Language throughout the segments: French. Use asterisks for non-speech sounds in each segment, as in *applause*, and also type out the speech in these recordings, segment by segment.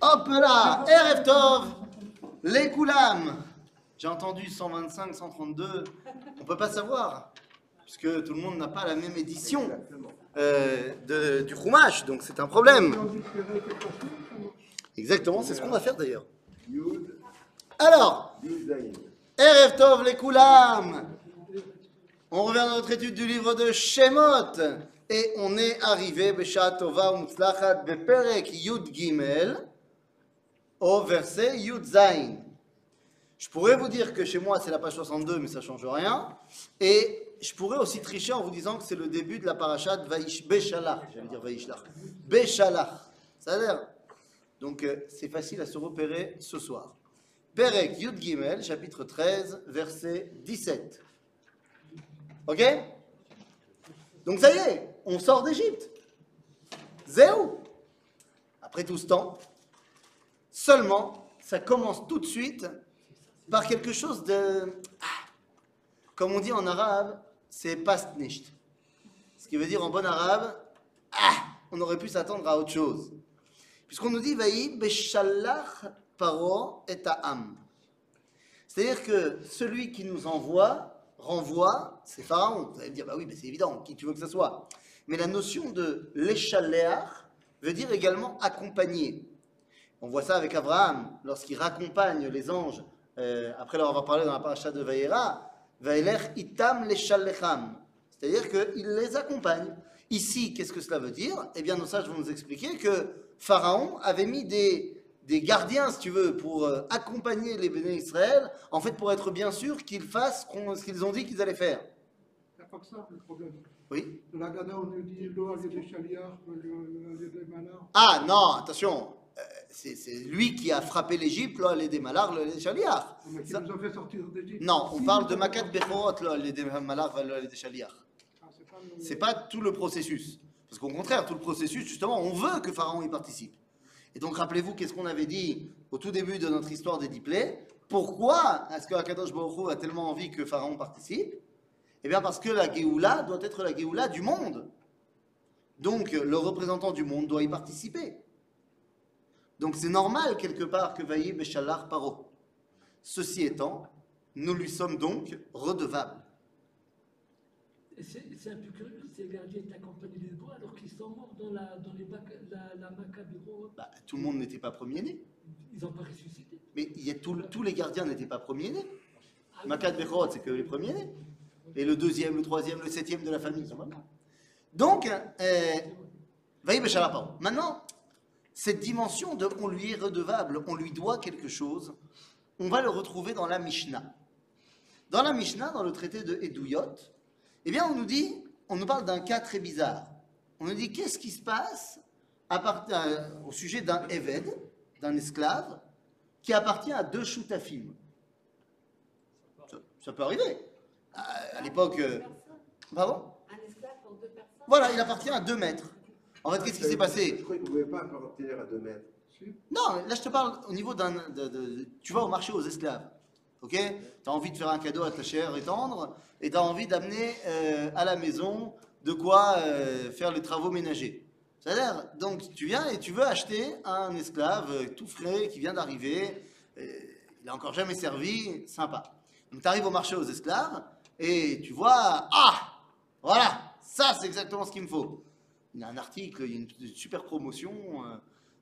Hop là Erev Tov Les Koulam J'ai entendu 125, 132. On peut pas savoir, puisque tout le monde n'a pas la même édition euh, du Chumash, donc c'est un problème. Exactement, c'est ce qu'on va faire d'ailleurs. Alors. Erev Tov les Koulam On revient dans notre étude du livre de Shemot et on est arrivé Beshat Tova Umutzlachat Beperek Yud Gimel au verset Yud Zain. Je pourrais vous dire que chez moi c'est la page 62 mais ça change rien et je pourrais aussi tricher en vous disant que c'est le début de la parashat Vaish Beshalach, j'allais dire Vaishlach. Beshalach. Ça a l'air. Donc euh, c'est facile à se repérer ce soir. Perek Yud Gimel, chapitre 13, verset 17. Ok? Donc ça y est, on sort d'Égypte. Zéro. Après tout ce temps, seulement, ça commence tout de suite par quelque chose de... Ah, Comme on dit en arabe, c'est past nicht. Ce qui veut dire en bon arabe, ah, on aurait pu s'attendre à autre chose. Puisqu'on nous dit, paro et am. C'est-à-dire que celui qui nous envoie, renvoie, c'est Pharaon. Vous allez me dire, bah oui, mais c'est évident, qui tu veux que ce soit? Mais la notion de l'échaléach veut dire également accompagner. On voit ça avec Abraham, lorsqu'il raccompagne les anges, euh, après leur avoir parlé dans la paracha de Vaïra, Vaïler itam l'échalecham. C'est-à-dire qu'il les accompagne. Ici, qu'est-ce que cela veut dire? Eh bien, nos sages vont nous expliquer que Pharaon avait mis des, gardiens, si tu veux, pour euh, accompagner les béné Israël, en fait, pour être bien sûr qu'ils fassent ce qu'ils ont dit qu'ils allaient faire. Ça le problème. Oui on nous dit l'eau, a des chaliards, a des. Ah non, attention, euh, c'est lui qui a frappé l'Égypte, là, les démalars, les chaliars. Mais qui Ça- nous ont fait sortir d'Égypte. Non, on parle de Makat Bechorot, là, les démalars, les chaliars. Ah, c'est pas le- C'est pas tout le processus. Parce qu'au contraire, tout le processus, justement, on veut que Pharaon y participe. Et donc, rappelez-vous, qu'est-ce qu'on avait dit au tout début de notre histoire des dix plaies? Pourquoi est-ce que Akadosh Baruch Hu a tellement envie que Pharaon participe? Eh bien, parce que la Géoula doit être la Géoula du monde. Donc, le représentant du monde doit y participer. Donc, c'est normal, quelque part, que Vaïe Béchalar Paro. Ceci étant, nous lui sommes donc redevables. C'est un peu curieux, ces gardiens étaient accompagnés des bois alors qu'ils sont morts dans la, dans les bac- la, la Macabiro. Bah, tout le monde n'était pas premier-né. Ils n'ont pas ressuscité. Mais il y a tout- tous les gardiens n'étaient pas premiers-nés. Ah, c'est que les premiers-nés. Et le deuxième, le troisième, le septième de la famille. Donc, euh, Vaïe Béchalapao. Maintenant, cette dimension de on lui est redevable, on lui doit quelque chose, on va le retrouver dans la Mishnah. Dans la Mishnah, dans le traité de Edouyot, eh bien, on nous dit, on nous parle d'un cas très bizarre. On nous dit qu'est-ce qui se passe euh, au sujet d'un Eved, d'un esclave, qui appartient à deux Choutafim. Ça, ça peut arriver. À, à l'époque. euh, pardon? Un esclave pour deux personnes Voilà, il appartient à deux maîtres. En fait, qu'est-ce qui s'est Je passé crois qu'il ne pouvait pas appartenir à deux mètres. Si. Non, là je te parle au niveau d'un. de- de- de- tu vas au marché aux esclaves. Ok? Tu as envie de faire un cadeau à ta chère et tendre, et tu as envie d'amener euh, à la maison de quoi euh, faire les travaux ménagers. C'est-à-dire, donc tu viens et tu veux acheter un esclave euh, tout frais qui vient d'arriver, euh, il n'a encore jamais servi, sympa. Donc tu arrives au marché aux esclaves et tu vois, ah, voilà, ça c'est exactement ce qu'il me faut. Il y a un article, il y a une, super promotion, euh,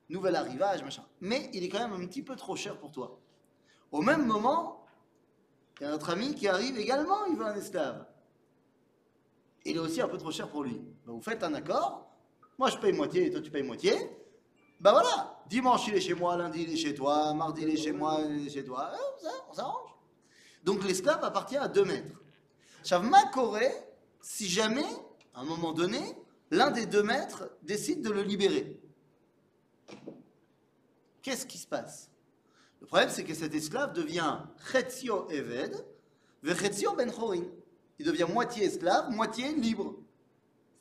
nouvel arrivage, machin. Mais il est quand même un petit peu trop cher pour toi. Au même moment, il y a notre ami qui arrive également, il veut un esclave. Il est aussi un peu trop cher pour lui. Ben, vous faites un accord, moi je paye moitié et toi tu payes moitié. Ben voilà, dimanche il est chez moi, lundi il est chez toi, mardi il est chez moi, il est chez toi. On s'arrange. Donc l'esclave appartient à deux maîtres. Si jamais, à un moment donné, l'un des deux maîtres décide de le libérer. Qu'est-ce qui se passe? Le problème, c'est que cet esclave devient Chetzio Eved, Vechetzio Ben Chorin. Il devient moitié esclave, moitié libre.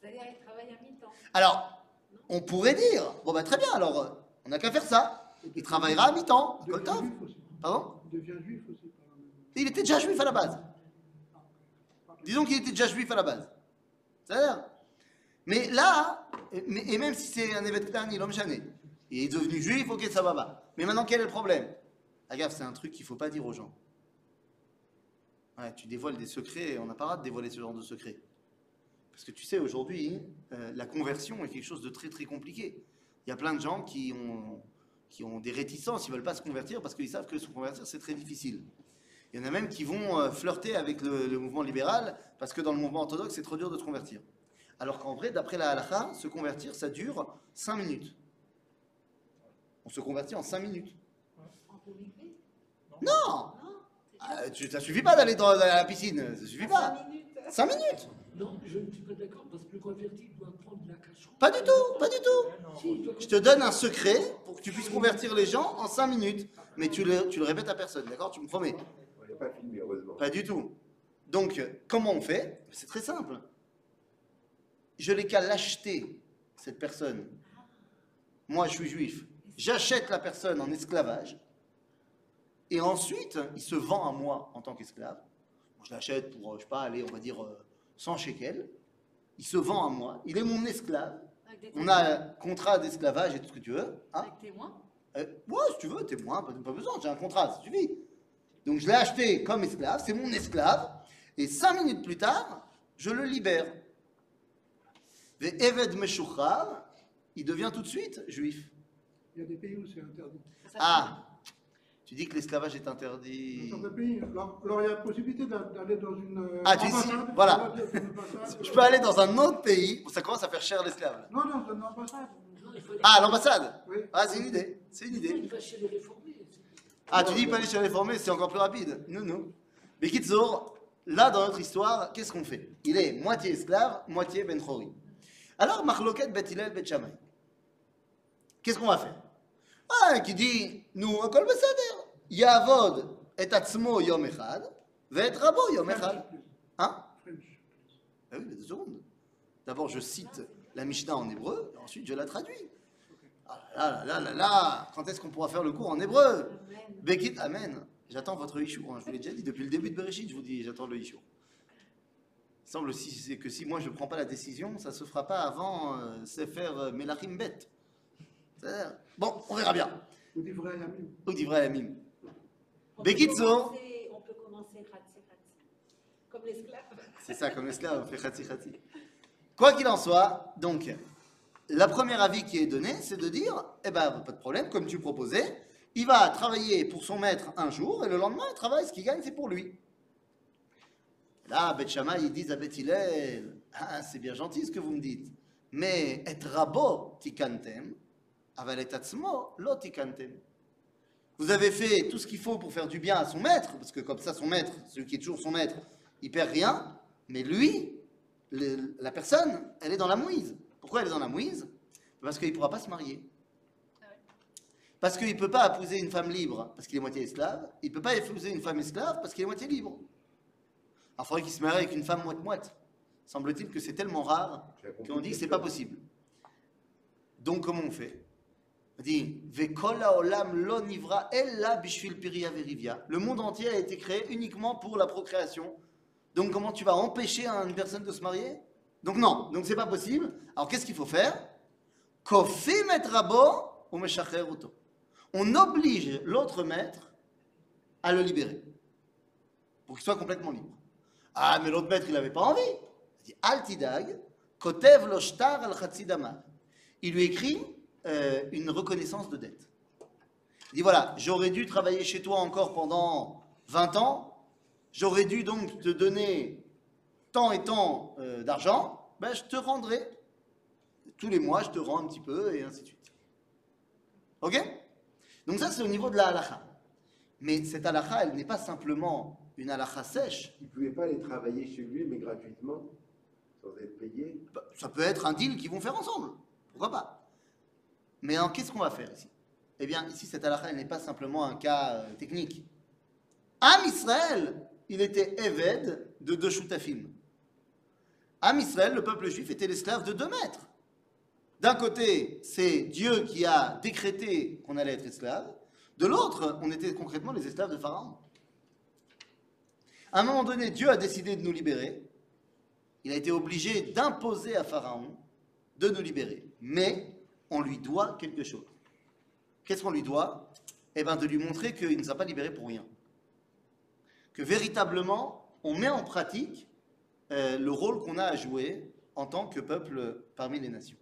C'est-à-dire qu'il travaille à mi-temps. Alors, on pourrait dire, bon bah très bien, alors, euh, on n'a qu'à faire ça. Il travaillera à mi-temps. Il devient Koltov. juif aussi. Pardon? Il devient juif aussi. Il était déjà juif à la base. Disons qu'il était déjà juif à la base. Mais là, et même si c'est un événement l'homme chané, Il est devenu juif, ok, ça va pas. Mais maintenant, quel est le problème? Gaffe, c'est un truc qu'il faut pas dire aux gens. Tu dévoiles des secrets, on n'a pas droit de dévoiler ce genre de secrets. Parce que tu sais, aujourd'hui, euh, la conversion est quelque chose de très très compliqué. Il y a plein de gens qui ont, qui ont des réticences, ils veulent pas se convertir parce qu'ils savent que se convertir, c'est très difficile. Il y en a même qui vont euh, flirter avec le, le mouvement libéral parce que dans le mouvement orthodoxe, c'est trop dur de se convertir. Alors qu'en vrai, d'après la halakha, se convertir, ça dure 5 minutes. On se convertit en 5 minutes. Non Non Ah, tu- Ça suffit pas d'aller dans, dans la piscine, ça suffit pas. 5 minutes 5 minutes Non, je ne suis pas d'accord parce que le converti doit prendre la cacheroute. Pas du tout, pas du tout. Doit Je te donne un secret pour que tu puisses convertir les gens en 5 minutes. Mais tu le, tu le répètes à personne, d'accord? Tu me promets pas filmé, heureusement. Pas du tout. Donc, euh, comment on fait? C'est très simple. Je n'ai qu'à l'acheter, cette personne. Moi, je suis juif. J'achète la personne en esclavage. Et ensuite, il se vend à moi en tant qu'esclave. Je l'achète pour, euh, je sais pas, aller, on va dire, euh, 100 shekels. Il se vend à moi. Il est mon esclave. On a un contrat d'esclavage et tout ce que tu veux. Hein Avec témoin euh, ouais, si tu veux, témoin, pas, pas besoin, j'ai un contrat, ça suffit. Donc je l'ai acheté comme esclave, c'est mon esclave, et cinq minutes plus tard, je le libère. Ve Eved Meshuchar, il devient tout de suite juif. Il y a des pays où c'est interdit. Ah, tu dis que l'esclavage est Dans interdit. certains pays, alors, alors il y a la possibilité d'a- d'aller dans une euh, Ah, tu dis- voilà. dans. Je peux aller dans un autre pays, ça commence à faire cher l'esclave. Non, non, dans une ambassade. Non, il faut aller- Ah, l'ambassade Oui. Ah, c'est une idée, c'est une Il idée. va chez les réformés. Ah, tu dis pas les réformés, c'est encore plus rapide. Non, non. Mais Kitsour, là, dans notre histoire, qu'est-ce qu'on fait? Il est moitié esclave, moitié Ben. Alors, Marloket Bet Hillel Bet Shammai. Qu'est-ce qu'on va faire? Ah, qui dit, nous, Akol Beseder. Yavod et Atzmo Yom Echad, et Rabo Yom Echad. Hein? Ah oui, mais deux secondes. D'abord, je cite la Mishnah en hébreu, ensuite je la traduis. Ah là là là là là Quand est-ce qu'on pourra faire le cours en hébreu. Bekit, Amen. J'attends votre Ishour. hein. Je vous l'ai déjà dit depuis le début de Bereshit, je vous dis, j'attends le Ishour. Il semble si, c'est que si moi je ne prends pas la décision, ça ne se fera pas avant euh, Sefer euh, Melachim Bet. Bon, on verra bien. Ou dit vrai Yamim. Ou d'ivrei Amim. On peut Bekitzo. commencer- On peut commencer Khatsi Khatsi. Comme l'esclave. C'est ça, comme l'esclave, on fait khati khati. Quoi qu'il en soit, donc, la première avis qui est donné, c'est de dire, eh ben, pas de problème, comme tu proposais, il va travailler pour son maître un jour, et le lendemain, il travaille, ce qu'il gagne, c'est pour lui. Là, Beth ils disent à Beth Hillel, ah, c'est bien gentil ce que vous me dites, mais et rabo tikantem, aval et atzmo lo tikantem. Vous avez fait tout ce qu'il faut pour faire du bien à son maître, parce que comme ça, son maître, celui qui est toujours son maître, il perd rien, mais lui, la personne, elle est dans la mouise. Pourquoi elle est dans la mouise? Parce qu'il ne pourra pas se marier. Parce qu'il ne peut pas épouser une femme libre parce qu'il est moitié esclave. Il ne peut pas épouser une femme esclave parce qu'il est moitié libre. Alors il faudrait qu'il se marie avec une femme moite-moite. Semble-t-il que c'est tellement rare qu'on dit que c'est quelque pas possible. Donc comment on fait? On dit. Le monde entier a été créé uniquement pour la procréation. Donc comment tu vas empêcher une personne de se marier? Donc non, donc c'est pas possible. Alors qu'est-ce qu'il faut faire? On oblige l'autre maître à le libérer pour qu'il soit complètement libre. Ah, mais l'autre maître, il n'avait pas envie. Il dit Altidag, Kotev lo shtar al. Il lui écrit euh, une reconnaissance de dette. Il dit voilà, j'aurais dû travailler chez toi encore pendant 20 ans, j'aurais dû donc te donner tant et tant euh, d'argent, ben, je te rendrai. Tous les mois, je te rends un petit peu, et ainsi de suite. Ok? Donc ça, c'est au niveau de la halakha. Mais cette halakha, elle n'est pas simplement une halakha sèche, Il ne pouvait pas aller travailler chez lui, mais gratuitement, sans être payé? Bah, Ça peut être un deal qu'ils vont faire ensemble. Pourquoi pas? Mais qu'est-ce qu'on va faire ici? Eh bien, ici, cette halakha, elle n'est pas simplement un cas euh, technique. Am Israël, il était Eved de deux Shutafim. Am Israël, le peuple juif, était l'esclave de deux maîtres. D'un côté, c'est Dieu qui a décrété qu'on allait être esclave. De l'autre, on était concrètement les esclaves de Pharaon. À un moment donné, Dieu a décidé de nous libérer il a été obligé d'imposer à Pharaon de nous libérer. Mais on lui doit quelque chose. qu'est-ce qu'on lui doit? Eh bien, de lui montrer qu'il ne nous a pas libérés pour rien. Que véritablement, on met en pratique euh, le rôle qu'on a à jouer en tant que peuple parmi les nations.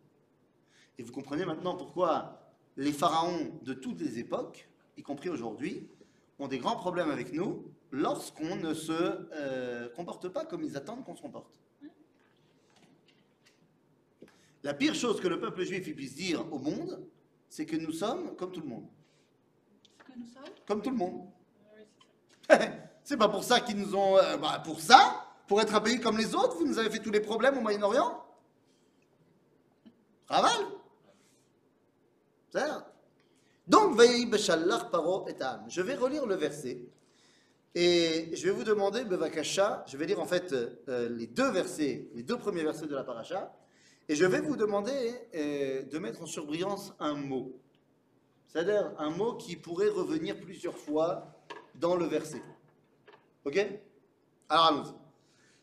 Et vous comprenez maintenant pourquoi les pharaons de toutes les époques, y compris aujourd'hui, ont des grands problèmes avec nous lorsqu'on ne se euh, comporte pas comme ils attendent qu'on se comporte. La pire chose que le peuple juif puisse dire au monde, c'est que nous sommes comme tout le monde. Que nous sommes? Comme tout le monde. *laughs* c'est pas pour ça qu'ils nous ont... euh, bah, pour ça Pour être un pays comme les autres Vous nous avez fait tous les problèmes au Moyen-Orient? Raval? Donc. Je vais relire le verset. Et je vais vous demander, je vais lire en fait euh, les deux versets, les deux premiers versets de la paracha, et je vais vous demander euh, de mettre en surbrillance un mot. C'est-à-dire un mot qui pourrait revenir plusieurs fois dans le verset. Ok? Alors allons-y.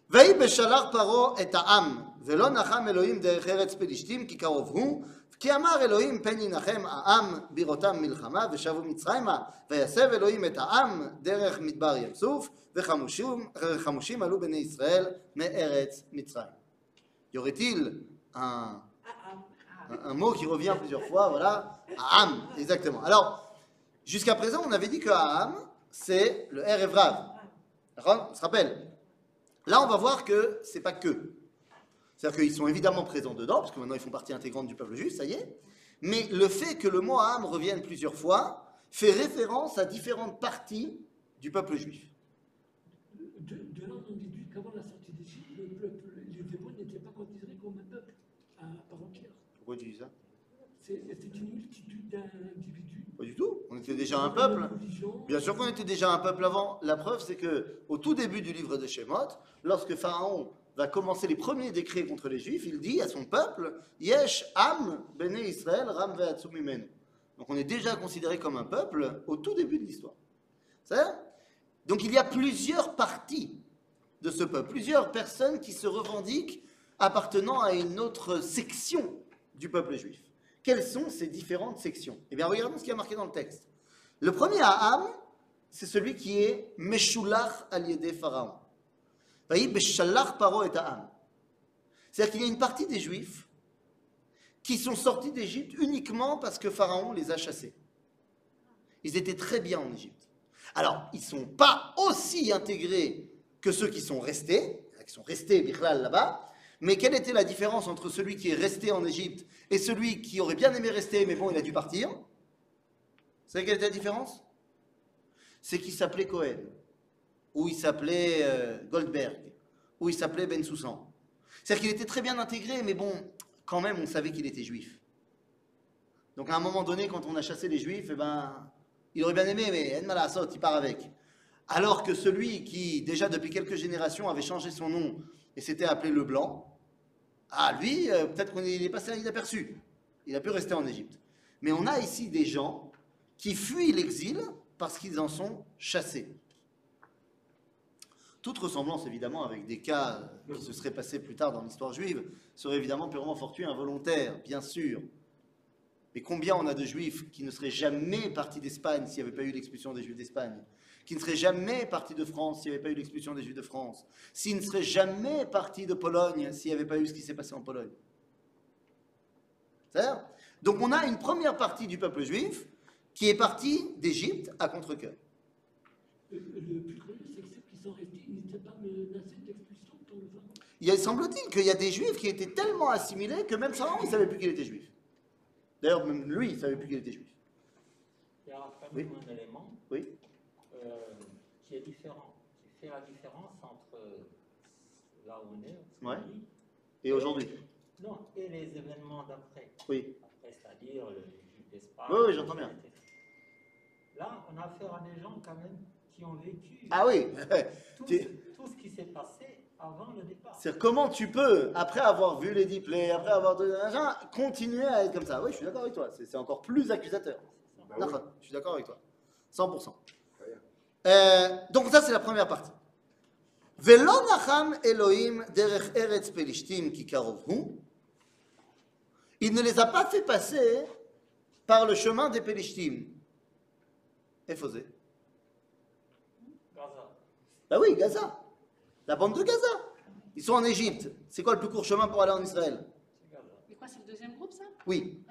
ויהי בשלח פרעה את העם, ולא נחם אלוהים דרך ארץ פלישתים כי קרוב הוא, כי אמר אלוהים פן ינחם העם בראותם מלחמה ושבו מצרימה, ויסב אלוהים את העם דרך מדבר ים סוף, וחמושים, וחמושים עלו בני ישראל מארץ מצרים. Y aurait-il un, un- mot qui revient plusieurs fois, voilà, Aham, exactement. Alors, jusqu'à présent, on avait dit que Aham, c'est le Là, on va voir que c'est pas que. C'est-à-dire qu'ils sont évidemment présents dedans, parce que maintenant ils font partie intégrante du peuple juif, ça y est. Mais le fait que le mot Aham revienne plusieurs fois fait référence à différentes parties du peuple juif. De, de là, on déduit qu'avant la sortie d'Égypte, le peuple, les Hébreux n'étaient pas considérés comme un peuple à part entière. Pourquoi tu dis ça? C'est une multitude d'individus. On était déjà un peuple. Bien sûr qu'on était déjà un peuple avant. La preuve, c'est que au tout début du livre de Shemot, lorsque Pharaon va commencer les premiers décrets contre les Juifs, il dit à son peuple Yesh Am Bene Israël Ram ve'atzum mimenu. Donc on est déjà considéré comme un peuple au tout début de l'histoire. Donc il y a plusieurs parties de ce peuple, plusieurs personnes qui se revendiquent appartenant à une autre section du peuple juif. Quelles sont ces différentes sections? Eh bien, regardons ce qui est marqué dans le texte. Le premier Aham, c'est celui qui est Meshulach al yede Pharaon. Paro et. C'est-à-dire qu'il y a une partie des Juifs qui sont sortis d'Égypte uniquement parce que Pharaon les a chassés. Ils étaient très bien en Égypte. Alors, ils ne sont pas aussi intégrés que ceux qui sont restés, qui sont restés Bichlal là-bas, mais quelle était la différence entre celui qui est resté en Égypte et celui qui aurait bien aimé rester, mais bon, il a dû partir? Vous savez quelle était la différence? C'est qu'il s'appelait Cohen, ou il s'appelait euh, Goldberg, ou il s'appelait Ben Soussan. C'est-à-dire qu'il était très bien intégré, mais bon, quand même, on savait qu'il était juif. Donc à un moment donné, quand on a chassé les juifs, eh ben, il aurait bien aimé, mais En Malasot, il part avec. Alors que celui qui, déjà depuis quelques générations, avait changé son nom et s'était appelé le Blanc, ah, lui, euh, peut-être qu'il est passé inaperçu. Il a pu rester en Égypte. Mais on a ici des gens qui fuient l'exil parce qu'ils en sont chassés. Toute ressemblance, évidemment, avec des cas qui se seraient passés plus tard dans l'histoire juive, serait évidemment purement fortuit, involontaire, bien sûr. Mais combien on a de juifs qui ne seraient jamais partis d'Espagne s'il n'y avait pas eu l'expulsion des juifs d'Espagne? Qui ne seraient jamais partis de France s'il n'y avait pas eu l'expulsion des juifs de France S'ils ne seraient jamais partis de Pologne s'il n'y avait pas eu ce qui s'est passé en Pologne C'est-à-dire Donc on a une première partie du peuple juif qui est partie d'Égypte à contre-cœur. Le, plus c'est que ceux qui sont restés, ils n'étaient pas menacés d'expulsion pour le Pharaon. Il semble-t-il qu'il y a des juifs qui étaient tellement assimilés que même Pharaon ne savait plus qu'il était juif. D'ailleurs, même lui, il ne savait plus qu'il était juif. Il y a quand Oui. même un élément Oui euh, qui est différent, qui fait la différence entre là où on est, Ouais. Et aujourd'hui non, et les événements d'après. Oui. Après, c'est-à-dire le d'Espagne. Oui, oui, j'entends bien. Là, on a affaire à des gens quand même qui ont vécu Ah oui tout, ce qui s'est passé avant le départ. C'est comment tu peux, après avoir vu les diplés, après avoir donné un machin, continuer à être comme ça? Oui, je suis d'accord avec toi. C'est encore plus accusateur. Bah Je suis d'accord avec toi. 100%. Euh, donc ça, c'est la première partie. Elohim derech eretz pelishtim. Il ne les a pas fait passer par le chemin des Pélishtim. Et. Gaza. Bah oui, Gaza. La bande de Gaza. Ils sont en Égypte. C'est quoi le plus court chemin pour aller en Israël? C'est Gaza. Mais quoi, c'est le deuxième groupe, ça? Oui.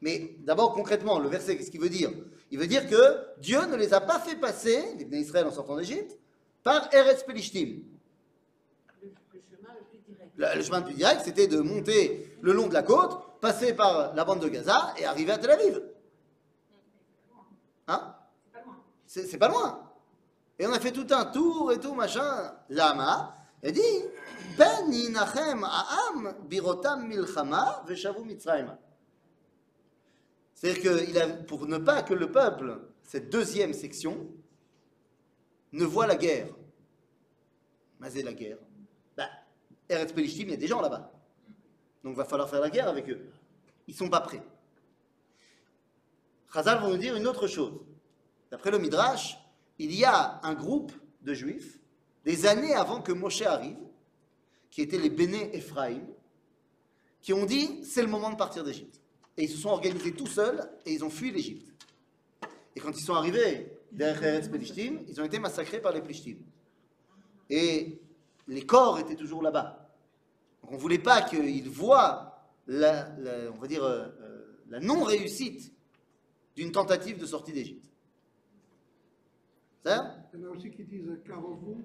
Mais d'abord, concrètement, le verset, qu'est-ce qu'il veut dire? Il veut dire que Dieu ne les a pas fait passer, les Bnei Israël en sortant d'Égypte, par Eretz Pelishtim. le, chemin le plus direct. C'était de monter le long de la côte, passer par la bande de Gaza et arriver à Tel Aviv. Hein? C'est pas loin. Et on a fait tout un tour et tout, machin. Lama, il dit Ben yinachem ha'am birotam milchama veshavu mitzrayma. C'est-à-dire que il a, pour ne pas que le peuple, cette deuxième section, ne voit la guerre. C'est la guerre. Bah, Eretz Pelishtim, il y a des gens là-bas. Donc va falloir faire la guerre avec eux. Ils sont pas prêts. Chazal va nous dire une autre chose. D'après le Midrash, il y a un groupe de juifs, des années avant que Moshe arrive, qui étaient les Béné Ephraïm, qui ont dit c'est le moment de partir d'Égypte. Et ils se sont organisés tout seuls et ils ont fui l'Égypte. Et quand ils sont arrivés derrière Eretz Pelishtim, ils ont été massacrés par les Plishtim. Et les corps étaient toujours là-bas. Donc on ne voulait pas qu'ils voient la, la- on va dire, euh, euh, la non-réussite d'une tentative de sortie d'Égypte. Ça Il y en a aussi qui disent Karovu,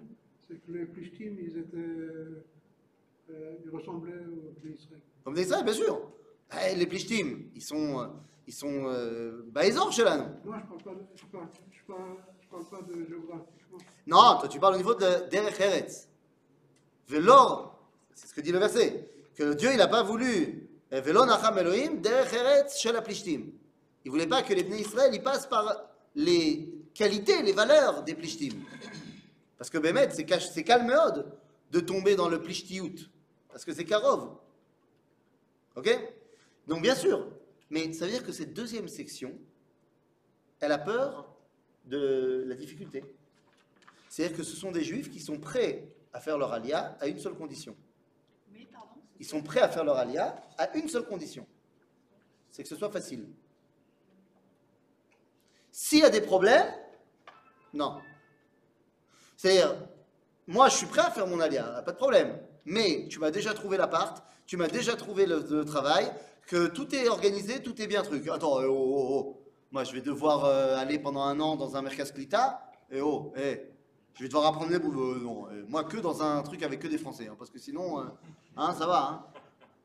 c'est que les Plishtim, ils étaient. euh, ils ressemblaient aux Israël. Comme des Israël, bien sûr. Eh, les Plishtim, ils sont, euh, ils sont euh, baïsors chez là, non? Non, je ne parle, pas de- je parle, je parle, je parle pas de géographiquement. Non, toi tu parles au niveau de Derech Eretz. Velor, c'est ce que dit le verset, que Dieu il n'a pas voulu eh, Velo Nacham Elohim Derech Eretz chez la Plishtim. Il voulait pas que les Bnei Israël ils passent par les qualités, les valeurs des Plishtim. Parce que Bémet, c'est c'est calméode de tomber dans le Plishtiout. Parce que c'est Karov. Ok? Donc bien sûr, mais ça veut dire que cette deuxième section, elle a peur de la difficulté. C'est-à-dire que ce sont des juifs qui sont prêts à faire leur alia à une seule condition. Pardon Ils sont prêts à faire leur alia à une seule condition. C'est que ce soit facile. S'il y a des problèmes, non. C'est-à-dire, moi je suis prêt à faire mon alia, pas de problème. Mais tu m'as déjà trouvé l'appart, tu m'as déjà trouvé le, le travail, que tout est organisé, tout est bien truc. Attends, eh, oh, oh, oh. moi je vais devoir euh, aller pendant un an dans un mercas Klita, et oh, eh, je vais devoir apprendre les. Euh, non, euh, moi que dans un truc avec que des Français, hein, parce que sinon, euh, hein, ça va. Hein.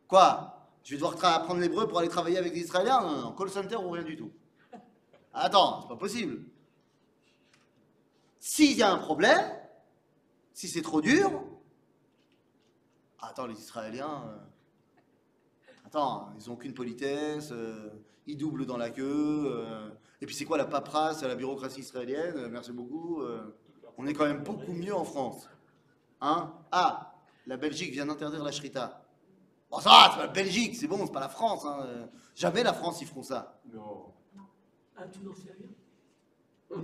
Quoi? Je vais devoir apprendre l'hébreu pour aller travailler avec des Israéliens? Non, non, non, call center ou rien du tout. Attends, c'est pas possible. S'il y a un problème, si c'est trop dur, attends, les Israéliens, euh, attends, ils ont aucune politesse, euh, ils doublent dans la queue, euh, et puis c'est quoi la paperasse, la bureaucratie israélienne Euh, Merci beaucoup. euh, on est quand même beaucoup mieux en France. Hein? Ah, la Belgique vient d'interdire la shrita. Bon, ça va, c'est pas la Belgique, c'est bon, c'est pas la France. hein, Jamais la France, ils feront ça. Non. Ah, tu n'en sais rien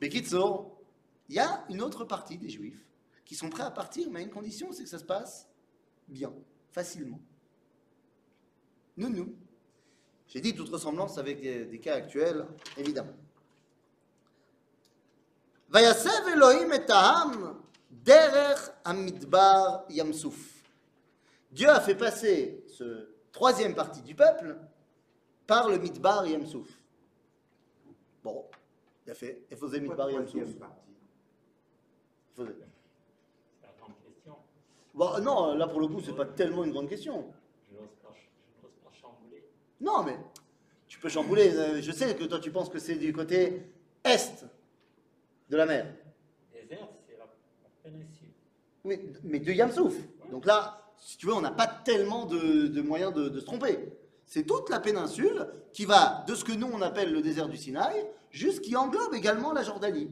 Mais Kitsour, il y a une autre partie des Juifs qui sont prêts à partir, mais à une condition, c'est que ça se passe bien, facilement. Nous, nous. J'ai dit toute ressemblance avec des, des cas actuels, évidemment. Vayasev Elohim et Aham derech amidbar yamsouf. Dieu a fait passer ce troisième partie du peuple par le midbar yamsouf. Bon, il a fait. Il faisait midbar yamsouf. partie Il faisait. C'est la grande question. Bon, non, là pour le coup, c'est pas tellement une grande question. Je n'ose pas, je n'ose pas chambouler. Non, mais tu peux chambouler. euh, Je sais que toi, tu penses que c'est du côté est de la mer. Désert, c'est la, péninsule. Oui, mais de Yamsouf. Donc là, si tu veux, on n'a pas tellement de, de moyens de, de se tromper. C'est toute la péninsule qui va de ce que nous on appelle le désert du Sinaï, jusqu'y englobe également la Jordanie.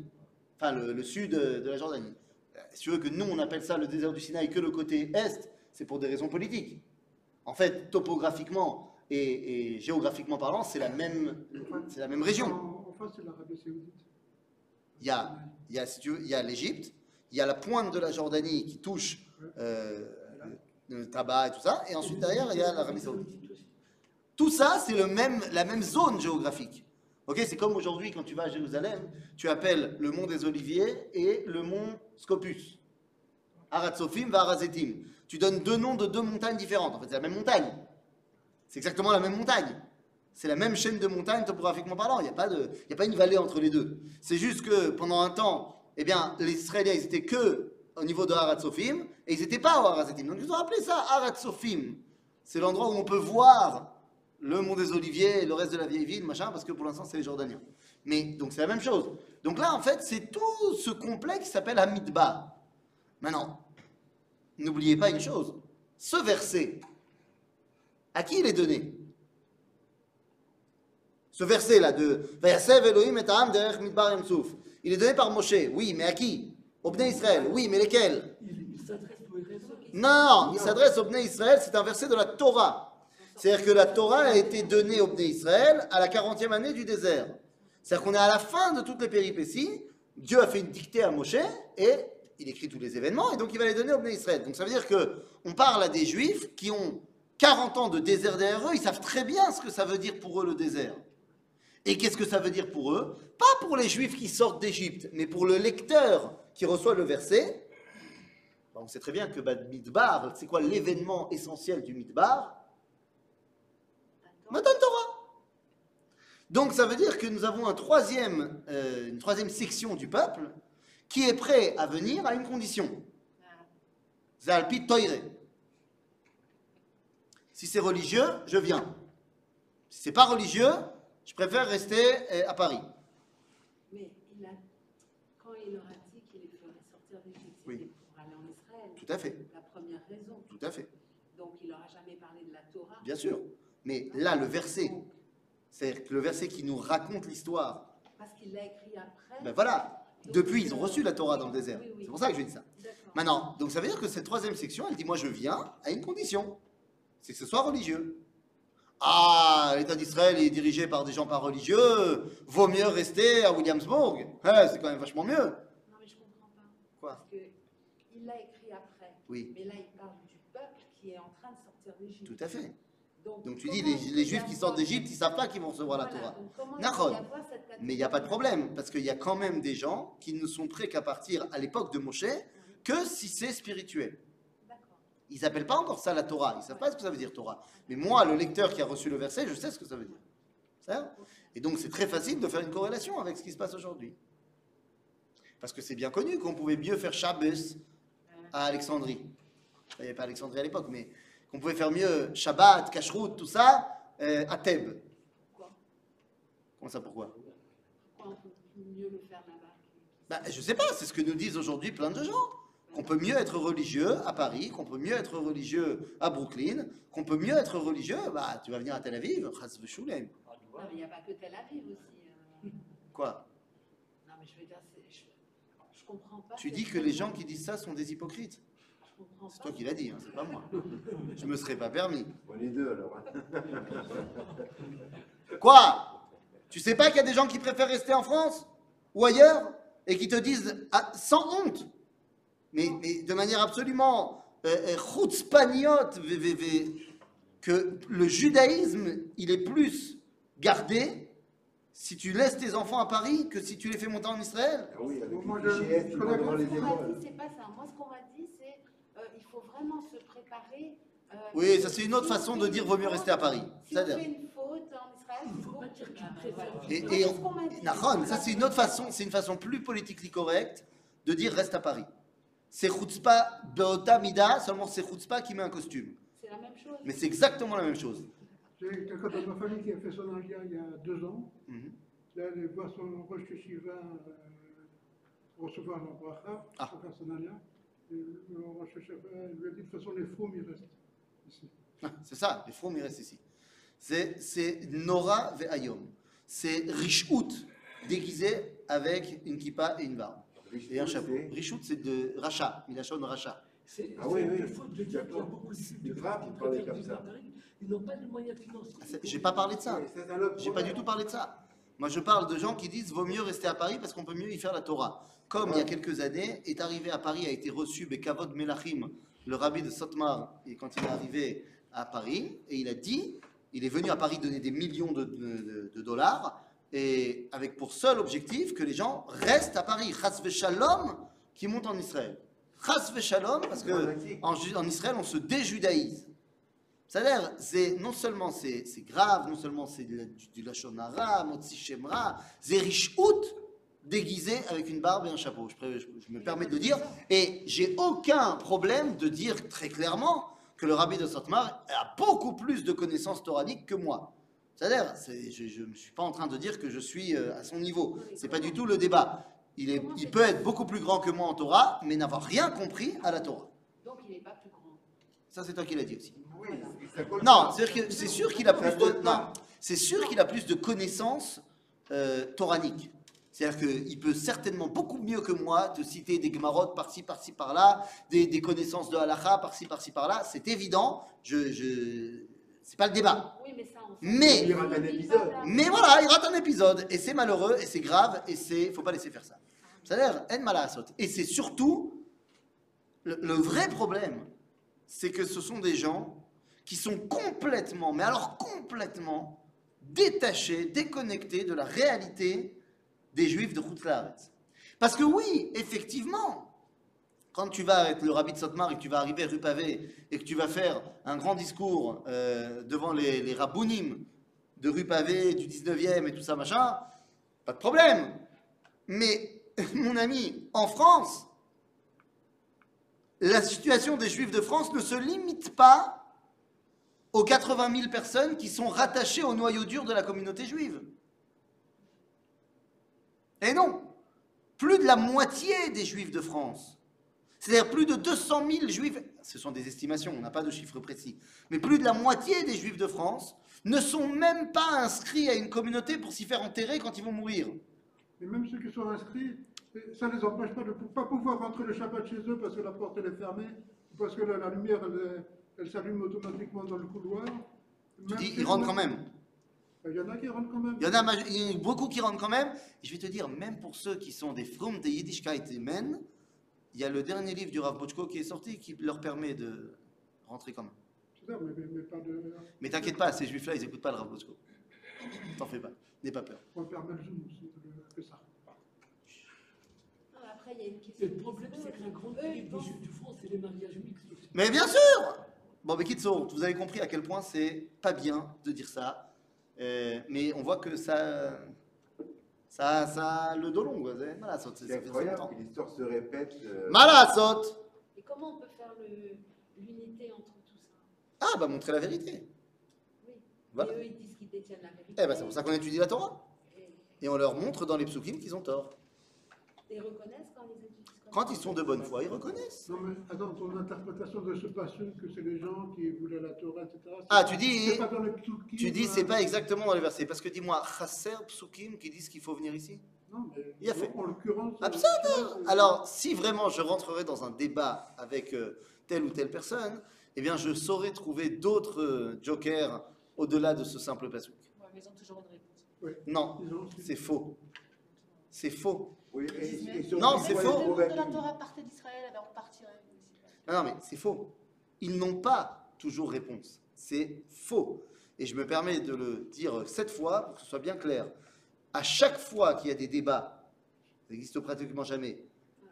Enfin, le, le sud de la Jordanie. Euh, Si tu veux que nous on appelle ça le désert du Sinaï que le côté est, c'est pour des raisons politiques. En fait, topographiquement et, et géographiquement parlant, c'est la même, c'est la même région. En, face, c'est l'Arabie Saoudite. Il y a, il y a, si tu veux, il y a l'Égypte, il y a la pointe de la Jordanie qui touche euh, le tabac et tout ça, et ensuite derrière, il y a l'Arabie Saoudite. Tout ça, c'est le même, la même zone géographique. Ok, c'est comme aujourd'hui quand tu vas à Jérusalem, tu appelles le mont des Oliviers et le mont Scopus. Aratsofim va Arazetim. Tu donnes deux noms de deux montagnes différentes. En fait, c'est la même montagne. C'est exactement la même montagne. C'est la même chaîne de montagnes topographiquement parlant. Il n'y a, pas de- il a pas une vallée entre les deux. C'est juste que pendant un temps, eh bien, les Israéliens, ils étaient que au niveau de Aratsofim et ils n'étaient pas au Arazetim. Donc ils ont appelé ça Aratsofim. C'est l'endroit où on peut voir le mont des Oliviers et le reste de la vieille ville, machin, parce que pour l'instant, c'est les Jordaniens. Mais donc c'est la même chose. Donc là, en fait, c'est tout ce complexe qui s'appelle Hamidba. Maintenant, n'oubliez pas une chose. Ce verset, à qui il est donné Ce verset-là de Vayasev Elohim et derech midbar Yam Souf. Il est donné par Moshe, oui, mais à qui Au Bnei Israël, oui, mais lesquels non, il s'adresse au Bnei Israël, c'est un verset de la Torah. C'est-à-dire que la Torah a été donnée au Bnei Israël à la 40e année du désert. C'est-à-dire qu'on est à la fin de toutes les péripéties, Dieu a fait une dictée à Moshe et il écrit tous les événements et donc il va les donner au Bnei Israël. Donc ça veut dire que on parle à des juifs qui ont 40 ans de désert derrière eux, ils savent très bien ce que ça veut dire pour eux le désert. Et qu'est-ce que ça veut dire pour eux? Pas pour les juifs qui sortent d'Égypte, mais pour le lecteur qui reçoit le verset. On sait très bien que bah, Midbar, c'est quoi l'événement essentiel du Midbar? Matan Torah. Donc ça veut dire que nous avons un troisième, euh, une troisième section du peuple qui est prêt à venir à une condition. Zalpi Toire. Si c'est religieux, je viens. Si c'est pas religieux, je préfère rester euh, à Paris. Mais il a, quand il leur a dit qu'il les ferait sortir d'Égypte, Oui. pour aller en Israël. Tout à fait, La première raison. tout à fait, Donc il leur a jamais parlé de la Torah. bien sûr. Mais là, le verset, Donc, c'est le verset qui nous raconte l'histoire. parce qu'il l'a écrit après. Ben voilà, depuis ils ont reçu la Torah dans le désert. Oui, oui. C'est pour ça que je dis ça. Maintenant, donc ça veut dire que cette troisième section, elle dit moi je viens à une condition, c'est que ce soit religieux. Ah, l'État d'Israël est dirigé par des gens pas religieux, vaut mieux rester à Williamsburg. Eh, c'est quand même vachement mieux. Non, mais je comprends pas. Quoi Parce que il l'a écrit après. Oui. Mais là, il parle du peuple qui est en train de sortir d'Égypte. Tout à fait. Donc, Donc tu dis, les, Juifs qui sortent d'Égypte, ils savent pas qu'ils vont recevoir la Torah. donc il Mais il n'y a pas de problème, parce qu'il y a quand même des gens qui ne sont prêts qu'à partir à l'époque de Moshe que si c'est spirituel. Ils n'appellent pas encore ça la Torah, ils ne savent pas ce que ça veut dire Torah. Mais moi, le lecteur qui a reçu le verset, je sais ce que ça veut dire. Ça Et donc c'est très facile de faire une corrélation avec ce qui se passe aujourd'hui. Parce que c'est bien connu qu'on pouvait mieux faire Shabbos à Alexandrie. Il n'y avait pas Alexandrie à l'époque, mais qu'on pouvait faire mieux Shabbat, Kashrut, tout ça, euh, à Thèbes. Pourquoi Comment ça, pourquoi Pourquoi on peut mieux le faire là-bas bah, Je sais pas, c'est ce que nous disent aujourd'hui plein de gens. Qu'on peut mieux être religieux à Paris, qu'on peut mieux être religieux à Brooklyn, qu'on peut mieux être religieux, bah tu vas venir à Tel Aviv, chas. Ah, Non, mais il n'y a pas que Tel Aviv aussi. euh. Quoi? Non, mais je veux dire, je, je comprends pas. Tu dis que les gens qui disent ça sont des hypocrites. Je comprends C'est toi qui l'as dit, hein, c'est pas moi. *laughs* Je me serais pas permis. On est deux alors. *laughs* Quoi? Tu sais pas qu'il y a des gens qui préfèrent rester en France ou ailleurs et qui te disent ah, sans honte, mais, mais de manière absolument euh, euh, vé- que le judaïsme, il est plus gardé si tu laisses tes enfants à Paris que si tu les fais monter en Israël. Ah oui, avec Moi, les c'est pas ça. Moi, ce qu'on m'a dit, c'est euh, il faut vraiment se préparer. euh, Oui, ça c'est une autre si façon de dire vaut mieux rester à Paris. Si C'est-à-dire- fait une faute en Israël, Il faut pas dire voilà. Et, et. Nahon, ça c'est une autre façon, c'est une façon plus politiquement correcte de dire reste à Paris. C'est chutzpah beota mida, seulement c'est chutzpah qui met un costume. C'est la même chose. Mais c'est exactement la même chose. J'ai quelqu'un de ma famille qui a fait son alia il y a deux ans. Mhm. Là, elle voit son Rosh Yeshiva euh, recevoir la bracha Ah. pour faire son. Et le Rosh lui a dit de toute façon les fous ils restent ici. Ah, C'est ça, les fromes ils restent ici. C'est, c'est Nora ve'ayom. C'est Rishout déguisé avec une kippa et une barbe. Et un chapeau. C'est- Rishout c'est de rachat, Milachon rachat. C'est Ah oui, c'est oui. faute de dire qu'il y a beaucoup de de frappes, qui parlait comme ça. Paris. Ils n'ont pas les moyens financiers. Ah, J'ai pas parlé de ça. J'ai pas du tout parlé de ça. Moi, je parle de gens qui disent vaut mieux rester à Paris parce qu'on peut mieux y faire la Torah. Comme il y a quelques années, est arrivé à Paris, a été reçu Bekavod Melachim, le rabbi de Sotmar, et quand il est arrivé à Paris, et il a dit il est venu à Paris donner des millions de, de- de dollars, et avec pour seul objectif que les gens restent à Paris. Chas Shalom qui monte en Israël. Chas Shalom, parce que en, Israël, on se déjudaïse. C'est-à-dire, c'est, non seulement c'est, grave, non seulement c'est du, Lachonara, Motsi Shemra, c'est déguisé avec une barbe et un chapeau. Je, me permets de le dire. Et j'ai aucun problème de dire très clairement que le rabbi de Sotmar a beaucoup plus de connaissances toraniques que moi. C'est-à-dire, c'est- je ne suis pas en train de dire que je suis euh, à son niveau. C'est pas du tout le débat. Il, est, il peut être beaucoup plus grand que moi en Torah, mais n'avoir rien compris à la Torah. Donc il n'est pas plus grand. Ça, c'est toi qui l'as dit aussi. Oui, Non, pas. c'est-à-dire que c'est sûr qu'il a plus de non, c'est sûr qu'il a plus de connaissances euh, toraniques. C'est-à-dire qu'il peut certainement beaucoup mieux que moi te citer des gemarotes par-ci, par-ci, par-là, des, des connaissances de halakha par-ci, par-ci, par-là. C'est évident. Je, je... c'est pas le débat. Oui, mais ça, Mais- Il rate un épisode. Mais voilà, il rate un épisode et c'est malheureux et c'est grave et c'est faut pas laisser faire ça. C'est-à-dire en malasot. Et c'est surtout le, le vrai problème, c'est que ce sont des gens qui sont complètement, mais alors complètement détachés, déconnectés de la réalité des juifs de Khoutzlaaretz. Parce que oui, effectivement, quand tu vas avec le rabbi de Sotmar et que tu vas arriver rue Pavé et que tu vas faire un grand discours euh, devant les, les de rue Pavé, du 19e et tout ça, machin, pas de problème. Mais, *laughs* mon ami, en France, la situation des Juifs de France ne se limite pas aux 80 000 personnes qui sont rattachées au noyau dur de la communauté juive. Et non, plus de la moitié des Juifs de France, c'est-à-dire plus de 200 000 Juifs, ce sont des estimations, on n'a pas de chiffres précis, mais plus de la moitié des Juifs de France ne sont même pas inscrits à une communauté pour s'y faire enterrer quand ils vont mourir. Et même ceux qui sont inscrits, ça ne les empêche pas de ne pas pouvoir rentrer le Shabbat chez eux parce que la porte elle est fermée, parce que la, la lumière elle, elle s'allume automatiquement dans le couloir. Tu dis, ils rentrent quand même. Il y en a qui rentrent quand même. Il y en a, maj- il y en a beaucoup qui rentrent quand même. Et je vais te dire, même pour ceux qui sont des Frum des Yiddishkeit et Men, il y a le dernier livre du Rav Bochko qui est sorti qui leur permet de rentrer quand même. Mais, mais- mais pas de. Mais t'inquiète pas, ces juifs-là, ils n'écoutent pas le Rav Bochko. T'en fais pas, n'aie pas peur. On zoom aussi, de- que ça. Après, il y a une Et question. le problème, c'est que la grande élite des Juifs de France, c'est les mariages mixtes aussi. Mais bien sûr Bon, mais Kitso, vous avez compris à quel point c'est pas bien de dire ça. Euh, mais on voit que ça. Ça, ça a le dos long. C'est- incroyable que l'histoire se répète. euh, Malasot Et comment on peut faire le- l'unité entre tout ça? Ah, bah montrer la vérité. Oui. Voilà. Et eux, ils disent qu'ils détiennent la vérité. Eh ben, c'est pour ça qu'on étudie la Torah. Et, Et on leur montre dans les psukim qu'ils ont tort. ils reconnaissent quand ils sont de bonne foi, ils reconnaissent. Non, mais attends, ton interprétation de ce passage, que c'est les gens qui voulaient la Torah, etc. Ah, tu dis- c'est pas dans les psukim, Tu dis, euh, c'est pas exactement dans les versets. Parce que dis-moi, chasser psukim qui disent qu'il faut venir ici? Non, mais Il a fait. en l'occurrence. Euh, euh, Alors, si vraiment je rentrerais dans un débat avec euh, telle ou telle personne, eh bien, je saurais trouver d'autres euh, jokers au-delà de ce simple pasuk. Ouais, mais ils ont toujours une réponse. oui, Non, c'est faux. C'est faux. Oui, et, et surtout, Non, il c'est faux. de la. Torah partait d'Israël, alors on partirait. nous aussi. Non, non, mais c'est faux. Ils n'ont pas toujours réponse. C'est faux. Et je me permets de le dire sept fois pour que ce soit bien clair. À chaque fois qu'il y a des débats, ça n'existe pratiquement jamais,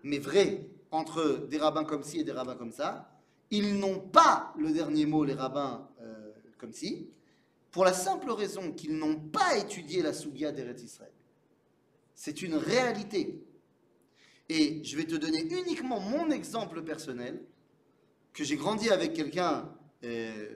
mais vrai, entre des rabbins comme ci et des rabbins comme ça, ils n'ont pas le dernier mot, les rabbins euh, comme ci, pour la simple raison qu'ils n'ont pas étudié la Sougia d'Eretz Israël. C'est une réalité. Et je vais te donner uniquement mon exemple personnel, que j'ai grandi avec quelqu'un euh,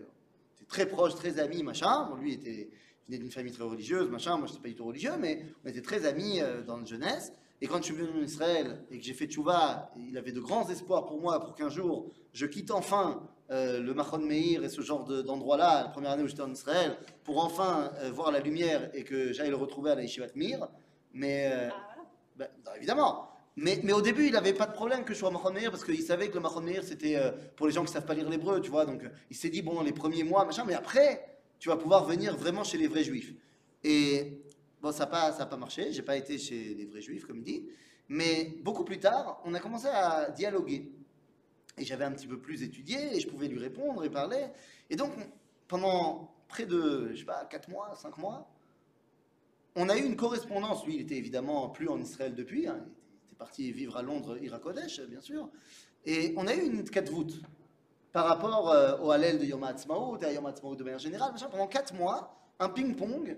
très proche, très ami, machin. Lui était, venait d'une famille très religieuse, machin. Moi, je n'étais pas du tout religieux, mais on était très amis euh, dans la jeunesse. Et quand je suis venu en Israël et que j'ai fait tchouva, il avait de grands espoirs pour moi pour qu'un jour je quitte enfin euh, le Machon Meir et ce genre de- d'endroit-là, la première année où j'étais en Israël, pour enfin voir la lumière et que j'aille le retrouver à la Yeshivat Mir. Mais euh, Ah, ben, non, évidemment. Mais, mais au début, il n'avait pas de problème que je sois Machon Meir parce qu'il savait que le Machon Meir, c'était euh, pour les gens qui ne savent pas lire l'hébreu, tu vois. Donc, euh, il s'est dit, bon, les premiers mois, machin, mais après, tu vas pouvoir venir vraiment chez les vrais juifs. Et bon, ça n'a pas, ça a pas marché, j'ai pas été chez les vrais juifs, comme il dit. Mais beaucoup plus tard, on a commencé à dialoguer. Et j'avais un petit peu plus étudié et je pouvais lui répondre et parler. Et donc, on- pendant près de, je sais pas, 4 mois, 5 mois. On a eu une correspondance, lui il était évidemment plus en Israël depuis, hein, il était parti vivre à Londres, Irakodesh, bien sûr. Et on a eu une voûte par rapport euh, au Hallel de Yom HaAtzmaut et à Yom HaAtzmaut de manière générale. machin. Pendant 4 mois, un ping-pong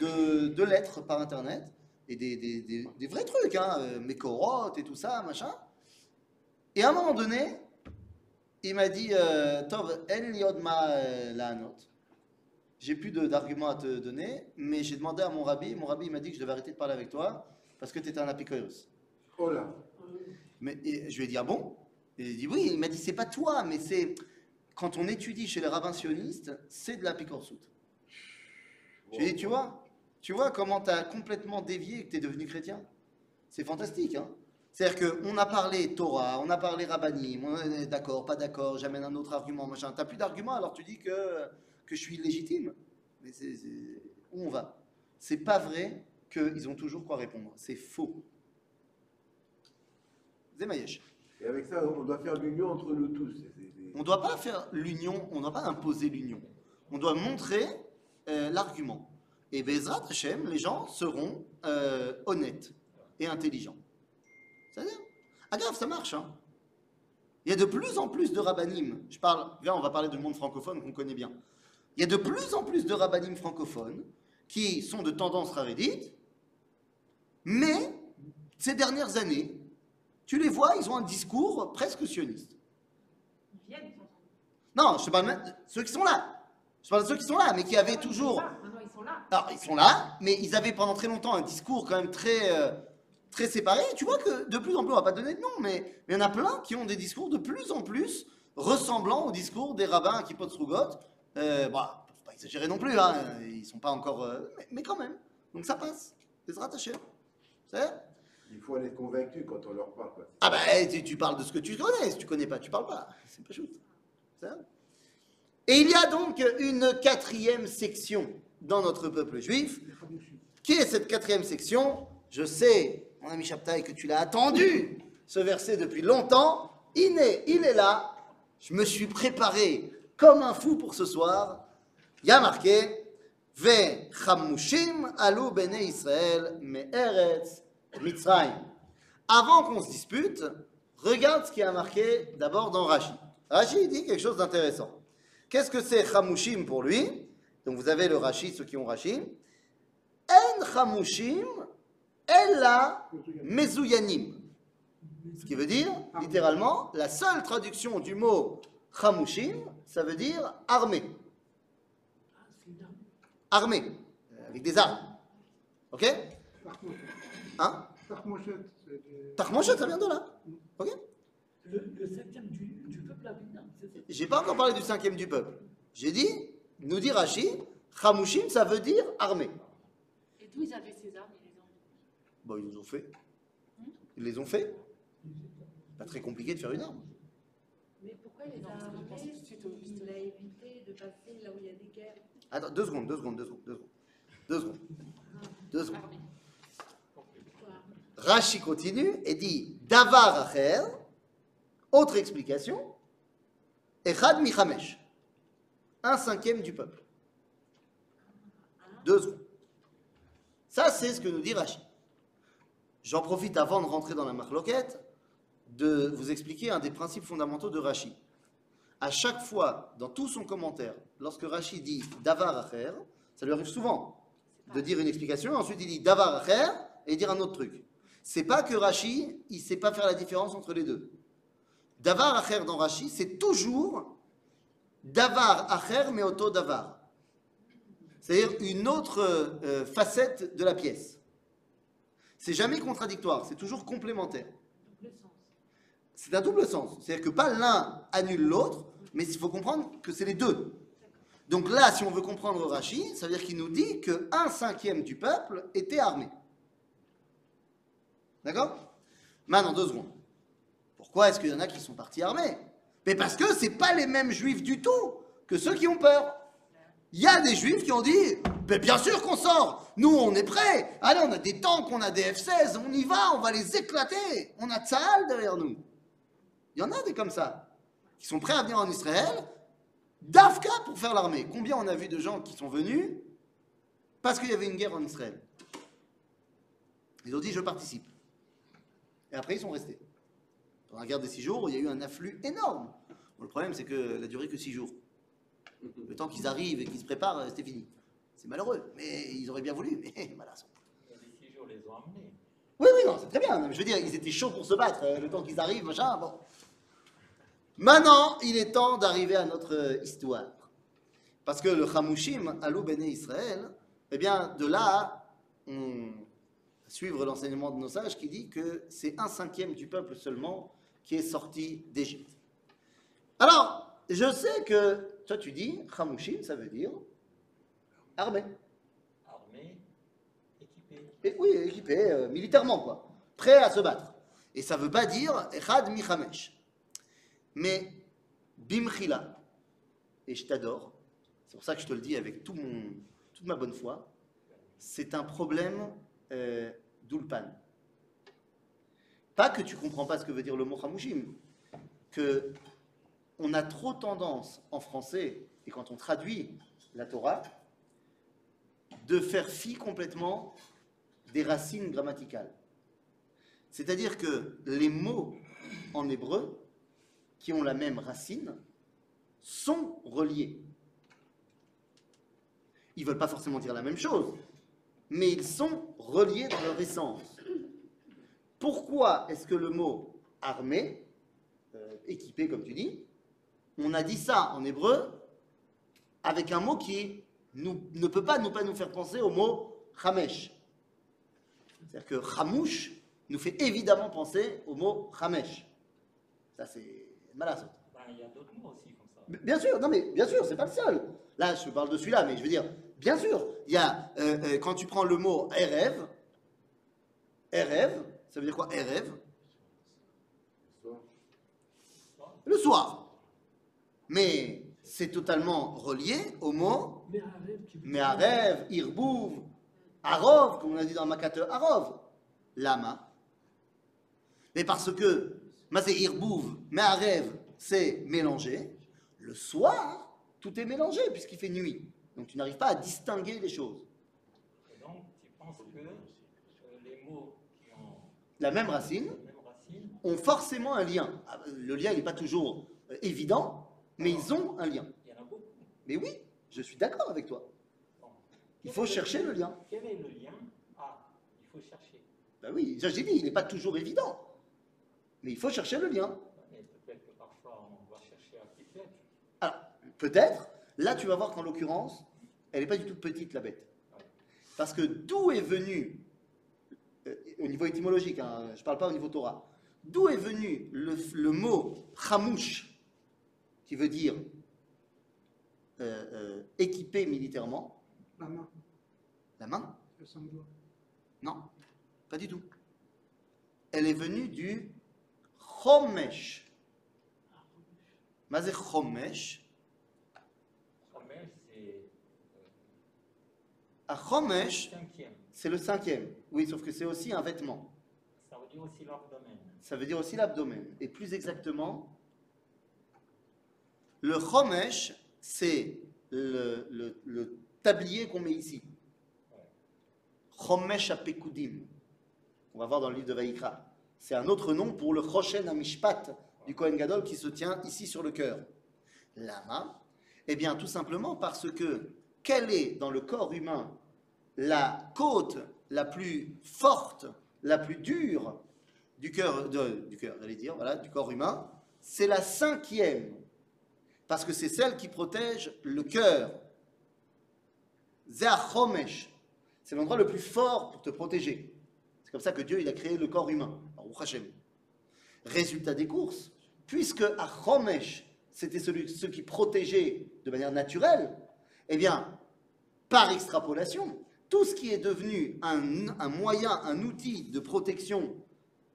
de, lettres par Internet et des, vrais trucs, hein, euh, Mekorot et tout ça, machin. Et à un moment donné, il m'a dit euh, Tov, en liodma euh, laanot. J'ai plus d'arguments à te donner, mais j'ai demandé à mon rabbi. Mon rabbi m'a dit que je devais arrêter de parler avec toi parce que tu étais un apikoïros. Oh là Mais et je lui ai dit ah bon? Et il dit oui. Il m'a dit c'est pas toi, mais c'est quand on étudie chez les rabbins sionistes, c'est de la picorsoute. Je lui ai dit tu vois, tu vois comment tu as complètement dévié et que tu es devenu chrétien? C'est fantastique, hein? C'est-à-dire qu'on a parlé Torah, on a parlé Rabbanim, on est d'accord, pas d'accord, j'amène un autre argument, machin. T'as plus d'argument, alors tu dis que, que je suis illégitime. Mais où on va? C'est pas vrai qu'ils ont toujours quoi répondre. C'est faux. Zemayesh. Et avec ça, on doit faire l'union entre nous tous. On ne doit pas faire l'union, on ne doit pas imposer l'union. On doit montrer euh, l'argument. Et Bezrat Hashem, les gens seront euh, honnêtes et intelligents. C'est-à-dire Agave, ça marche. hein. Il y a de plus en plus de rabbinim. Je parle, là, on va parler du monde francophone qu'on connaît bien. Il y a de plus en plus de rabbinim francophones qui sont de tendance rarédite, mais ces dernières années, tu les vois, ils ont un discours presque sioniste. Non, je parle de ceux qui sont là. Je parle de ceux qui sont là, mais qui avaient toujours. Ils sont là. Alors, ils sont là, mais ils avaient pendant très longtemps un discours quand même très, euh, très séparé. Tu vois que de plus en plus, on va pas donner de nom, mais il y en a plein qui ont des discours de plus en plus ressemblant au discours des rabbins qui potent Rougot. Euh, bah, faut pas exagérer non plus, hein, ils sont pas encore. euh, mais, mais quand même. Donc ça passe. Rattaché. C'est Il faut être convaincu quand on leur parle. quoi. Ah bah, tu, tu parles de ce que tu connais. Si tu connais pas, tu parles pas. C'est pas chouette. Et il y a donc une quatrième section dans notre peuple juif. Qui est cette quatrième section? Je sais, mon ami Chaptaï, que tu l'as attendu, ce verset depuis longtemps. Il est, il est là. Je me suis préparé comme un fou pour ce soir. Il y a marqué Ve chamushim alu bene Israël me eretz Mitzrayim. Avant qu'on se dispute, regarde ce qui a marqué d'abord dans Rashi. Rashi dit quelque chose d'intéressant. Qu'est-ce que c'est chamushim pour lui? Donc vous avez le Rashi, ceux qui ont Rashi. En chamushim ella mezouyanim. Ce qui veut dire, littéralement, la seule traduction du mot chamushim, ça veut dire armé. Ah, c'est une arme. Armé, avec des armes. Ok. Hein Tarmoshet, c'est des- Tachmoshet, ça vient de là. Ok Le, le cinquième du, du peuple a une arme, c'est ça J'ai pas encore parlé du cinquième du peuple. J'ai dit, nous dit Rashi, chamushim, ça veut dire armé. Et d'où ils avaient ces armes Ils les ont. Bon, ils nous ont fait. Ils les ont fait. Pas très compliqué de faire une arme. Pourquoi les de suite au Il pistolet. a évité de passer là où il y a des guerres. Attends, deux secondes, deux secondes, deux secondes, deux secondes. Deux secondes. Deux secondes. Rashi continue et dit Davar acher, autre explication, Echad michamesh, un cinquième du peuple. Deux secondes. Ça, c'est ce que nous dit Rashi. J'en profite avant de rentrer dans la marloquette de vous expliquer un des principes fondamentaux de Rashi. À chaque fois, dans tout son commentaire, lorsque Rashi dit Davar acher, ça lui arrive souvent de dire une explication, ensuite il dit Davar acher et dire un autre truc. C'est pas que Rashi, il sait pas faire la différence entre les deux. Davar acher dans Rashi, c'est toujours Davar acher mais auto Davar. C'est-à-dire une autre euh, facette de la pièce. C'est jamais contradictoire, c'est toujours complémentaire. C'est un double sens. C'est-à-dire que pas l'un annule l'autre, mais il faut comprendre que c'est les deux. Donc là, si on veut comprendre Rashi, ça veut dire qu'il nous dit que un cinquième du peuple était armé. D'accord? Maintenant, deux secondes. Pourquoi est-ce qu'il y en a qui sont partis armés? Mais parce que c'est pas les mêmes juifs du tout que ceux qui ont peur. Il y a des juifs qui ont dit Mais bien sûr qu'on sort Nous, on est prêts Allez, on a des tanks, on a des F-16, on y va, on va les éclater On a Tsahal derrière nous. Il y en a des comme ça, qui sont prêts à venir en Israël, Dafka pour faire l'armée. Combien on a vu de gens qui sont venus parce qu'il y avait une guerre en Israël? Ils ont dit je participe. Et après ils sont restés. Pendant la guerre des six jours, il y a eu un afflux énorme. Bon, le problème c'est qu'elle a duré que six jours. Le temps qu'ils arrivent et qu'ils se préparent, c'était fini. C'est malheureux, mais ils auraient bien voulu, mais *laughs* voilà. Les six jours les ont amenés. Oui, oui, non, c'est très bien. Je veux dire, ils étaient chauds pour se battre, euh, le temps qu'ils arrivent, machin, bon. Maintenant, il est temps d'arriver à notre euh, histoire. Parce que le Hamushim, Alou Bene Israël, eh bien, de là, on va suivre l'enseignement de nos sages qui dit que c'est un cinquième du peuple seulement qui est sorti d'Égypte. Alors, je sais que, toi tu dis, Hamushim, ça veut dire armée. Armés, équipés. Et oui, équipé euh, militairement, quoi. Prêt à se battre. Et ça veut pas dire Echad Michamesh. Mais Bimchila, et je t'adore, c'est pour ça que je te le dis avec toute ma bonne foi, c'est un problème euh, d'Ulpan. Pas que tu comprends pas ce que veut dire le mot Hamushim, que on a trop tendance en français, et quand on traduit la Torah, de faire fi complètement des racines grammaticales. C'est-à-dire que les mots en hébreu qui ont la même racine sont reliés. Ils ne veulent pas forcément dire la même chose, mais ils sont reliés dans leur essence. Pourquoi est-ce que le mot armé, euh, équipé comme tu dis, on a dit ça en hébreu avec un mot qui ne peut pas nous, faire penser au mot chamesh. C'est-à-dire que chamouche nous fait évidemment penser au mot chamesh. Ça, c'est malasot. Ben, il y a d'autres mots aussi comme ça. Bien sûr, non mais bien sûr, c'est pas le seul. Là, je parle de celui-là, mais je veux dire, bien sûr, il y a, euh, euh, quand tu prends le mot Erev, Erev, ça veut dire quoi Soit Le soir. Mais c'est totalement relié au mot Mais un rêve Irbouv, Arov, comme on a dit dans Makate Arov. Lama. Mais parce que, c'est Irbouv, Me'arev, c'est mélangé. Le soir, tout est mélangé puisqu'il fait nuit. Donc tu n'arrives pas à distinguer les choses. Et donc, tu penses que euh, les mots qui ont La même racine la même racine, ont forcément un lien. Ah, Le lien n'est pas toujours euh, évident, mais ils ont un lien. il y en a beaucoup. Mais oui, je suis d'accord avec toi. Bon. Il faut chercher le lien. Quel est le lien? Ah, il faut chercher. Ben oui, j'ai dit, il n'est pas toujours évident. Mais il faut chercher le lien. Mais peut-être que parfois on va chercher à petite lettre. Alors, peut-être, là tu vas voir qu'en l'occurrence, elle n'est pas du tout petite la bête. Parce que d'où est venu, euh, au niveau étymologique, hein, je ne parle pas au niveau Torah, d'où est venu le, le mot chamouche, qui veut dire euh, euh, équipé militairement, La main, la main? Le sang doigt. Non, pas du tout. Elle est venue du c'est À euh, chomesh, cinquième. c'est le cinquième. Oui, sauf que c'est aussi un vêtement. Ça veut dire aussi l'abdomen. Ça veut dire aussi l'abdomen. Et plus exactement, le chomesh, c'est le, le- le tablier qu'on met ici. Chomesh apekudim. On va voir dans le livre de Vaïkra. C'est un autre nom pour le Choshen Amishpat du Kohen Gadol qui se tient ici sur le cœur. Lama Eh bien, tout simplement parce que quelle est dans le corps humain la côte la plus forte, la plus dure du cœur, du dire, voilà, du corps humain, c'est la cinquième, parce que c'est celle qui protège le cœur. Zeachomesh, c'est l'endroit le plus fort pour te protéger. C'est comme ça que Dieu il a créé le corps humain. Hashem. Résultat des courses, puisque Achomesh, c'était celui, ceux qui protégeaient de manière naturelle, eh bien, par extrapolation, tout ce qui est devenu un, un moyen, un outil de protection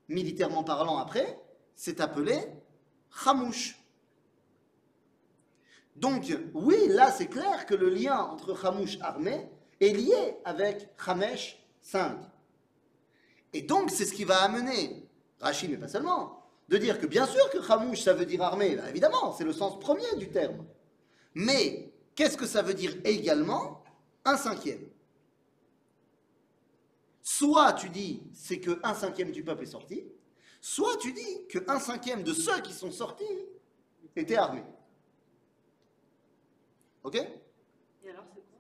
militairement parlant après, c'est appelé Hamouche. Donc, oui, là, c'est clair que le lien entre Hamouche armé est lié avec Hamesh 5. Et donc, c'est ce qui va amener, Rachid, mais pas seulement, de dire que bien sûr que Hamouche, ça veut dire armé, Ben, évidemment, c'est le sens premier du terme. Mais qu'est-ce que ça veut dire également Un cinquième. Soit tu dis c'est que un cinquième du peuple est sorti, soit tu dis que un cinquième de ceux qui sont sortis étaient armés. Ok? Et alors, c'est quoi?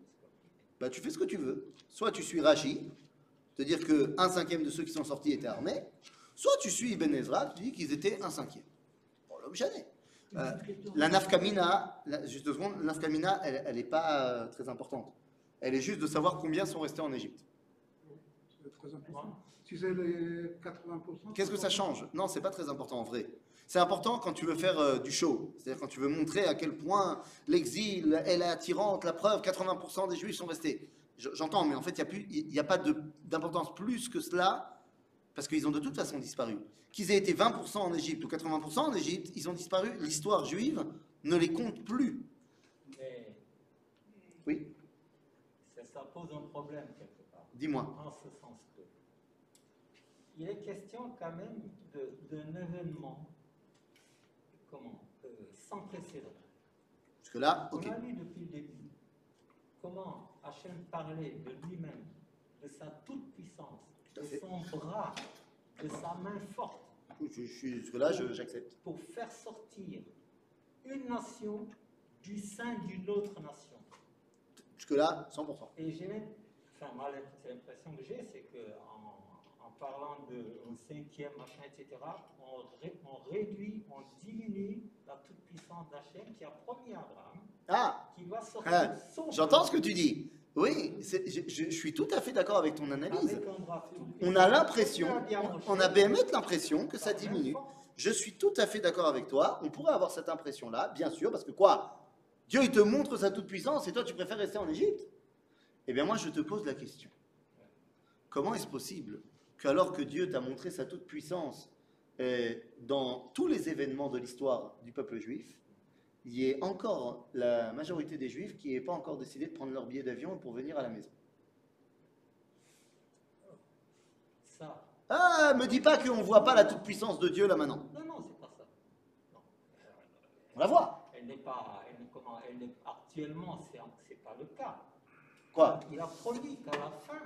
Bah, tu fais ce que tu veux. Soit tu suis Rashi, te dire que un cinquième de ceux qui sont sortis étaient armés, soit tu suis Ibn Ezra, tu dis qu'ils étaient un cinquième. Bon, l'homme jamais. Euh, la nafkamina, la- juste deux secondes, la nafkamina, elle n'est pas euh, très importante. Elle est juste de savoir combien sont restés en Égypte. C'est très important. Si c'est les 80%. Qu'est-ce que ça change? Non, c'est pas très important en vrai. C'est important quand tu veux faire euh, du show, c'est-à-dire quand tu veux montrer à quel point l'exil est attirante, la preuve, 80% des juifs sont restés. Je- J'entends, mais en fait, il n'y a, y a pas d'importance plus que cela, parce qu'ils ont de toute façon disparu. Qu'ils aient été 20% en Égypte ou 80% en Égypte, ils ont disparu. L'histoire juive ne les compte plus. Mais Oui, ça, ça pose un problème quelque part. dis-moi. En ce sens que il est question quand même d'un événement comment, euh, sans précédent. Parce que là, ok. On a vu depuis le début comment Hachem parlait de lui-même, de sa toute-puissance, de son bras, de sa main forte, Je, suis- jusque là, je- j'accepte. pour faire sortir une nation du sein d'une autre nation. Jusque là, 100%. Et j'ai même, enfin, moi, l'impression que j'ai, c'est qu'en en parlant d'un cinquième, machin, etc., on, ré- on réduit, on diminue la toute-puissance d'Hachem qui a promis à Abraham, Ah, qui va sortir Ah, j'entends ce que tu dis. Oui, je, suis tout à fait d'accord avec ton analyse. On a l'impression, on, a BMF l'impression que ça diminue. Je suis tout à fait d'accord avec toi. On pourrait avoir cette impression-là, bien sûr, parce que quoi? Dieu, il te montre sa toute-puissance et toi, tu préfères rester en Égypte? Eh bien, moi, je te pose la question. Comment est-ce possible qu'alors que Dieu t'a montré sa toute-puissance euh, dans tous les événements de l'histoire du peuple juif, il y ait encore la majorité des juifs qui n'aient pas encore décidé de prendre leur billet d'avion pour venir à la maison Ça. Ah, me dis pas qu'on ne voit pas la toute-puissance de Dieu là maintenant. Non, non, c'est pas ça. Non. On la voit. Elle n'est pas, elle n'est comment, elle n'est, actuellement, c'est, c'est pas le cas. Quoi? Il a promis qu'à la fin,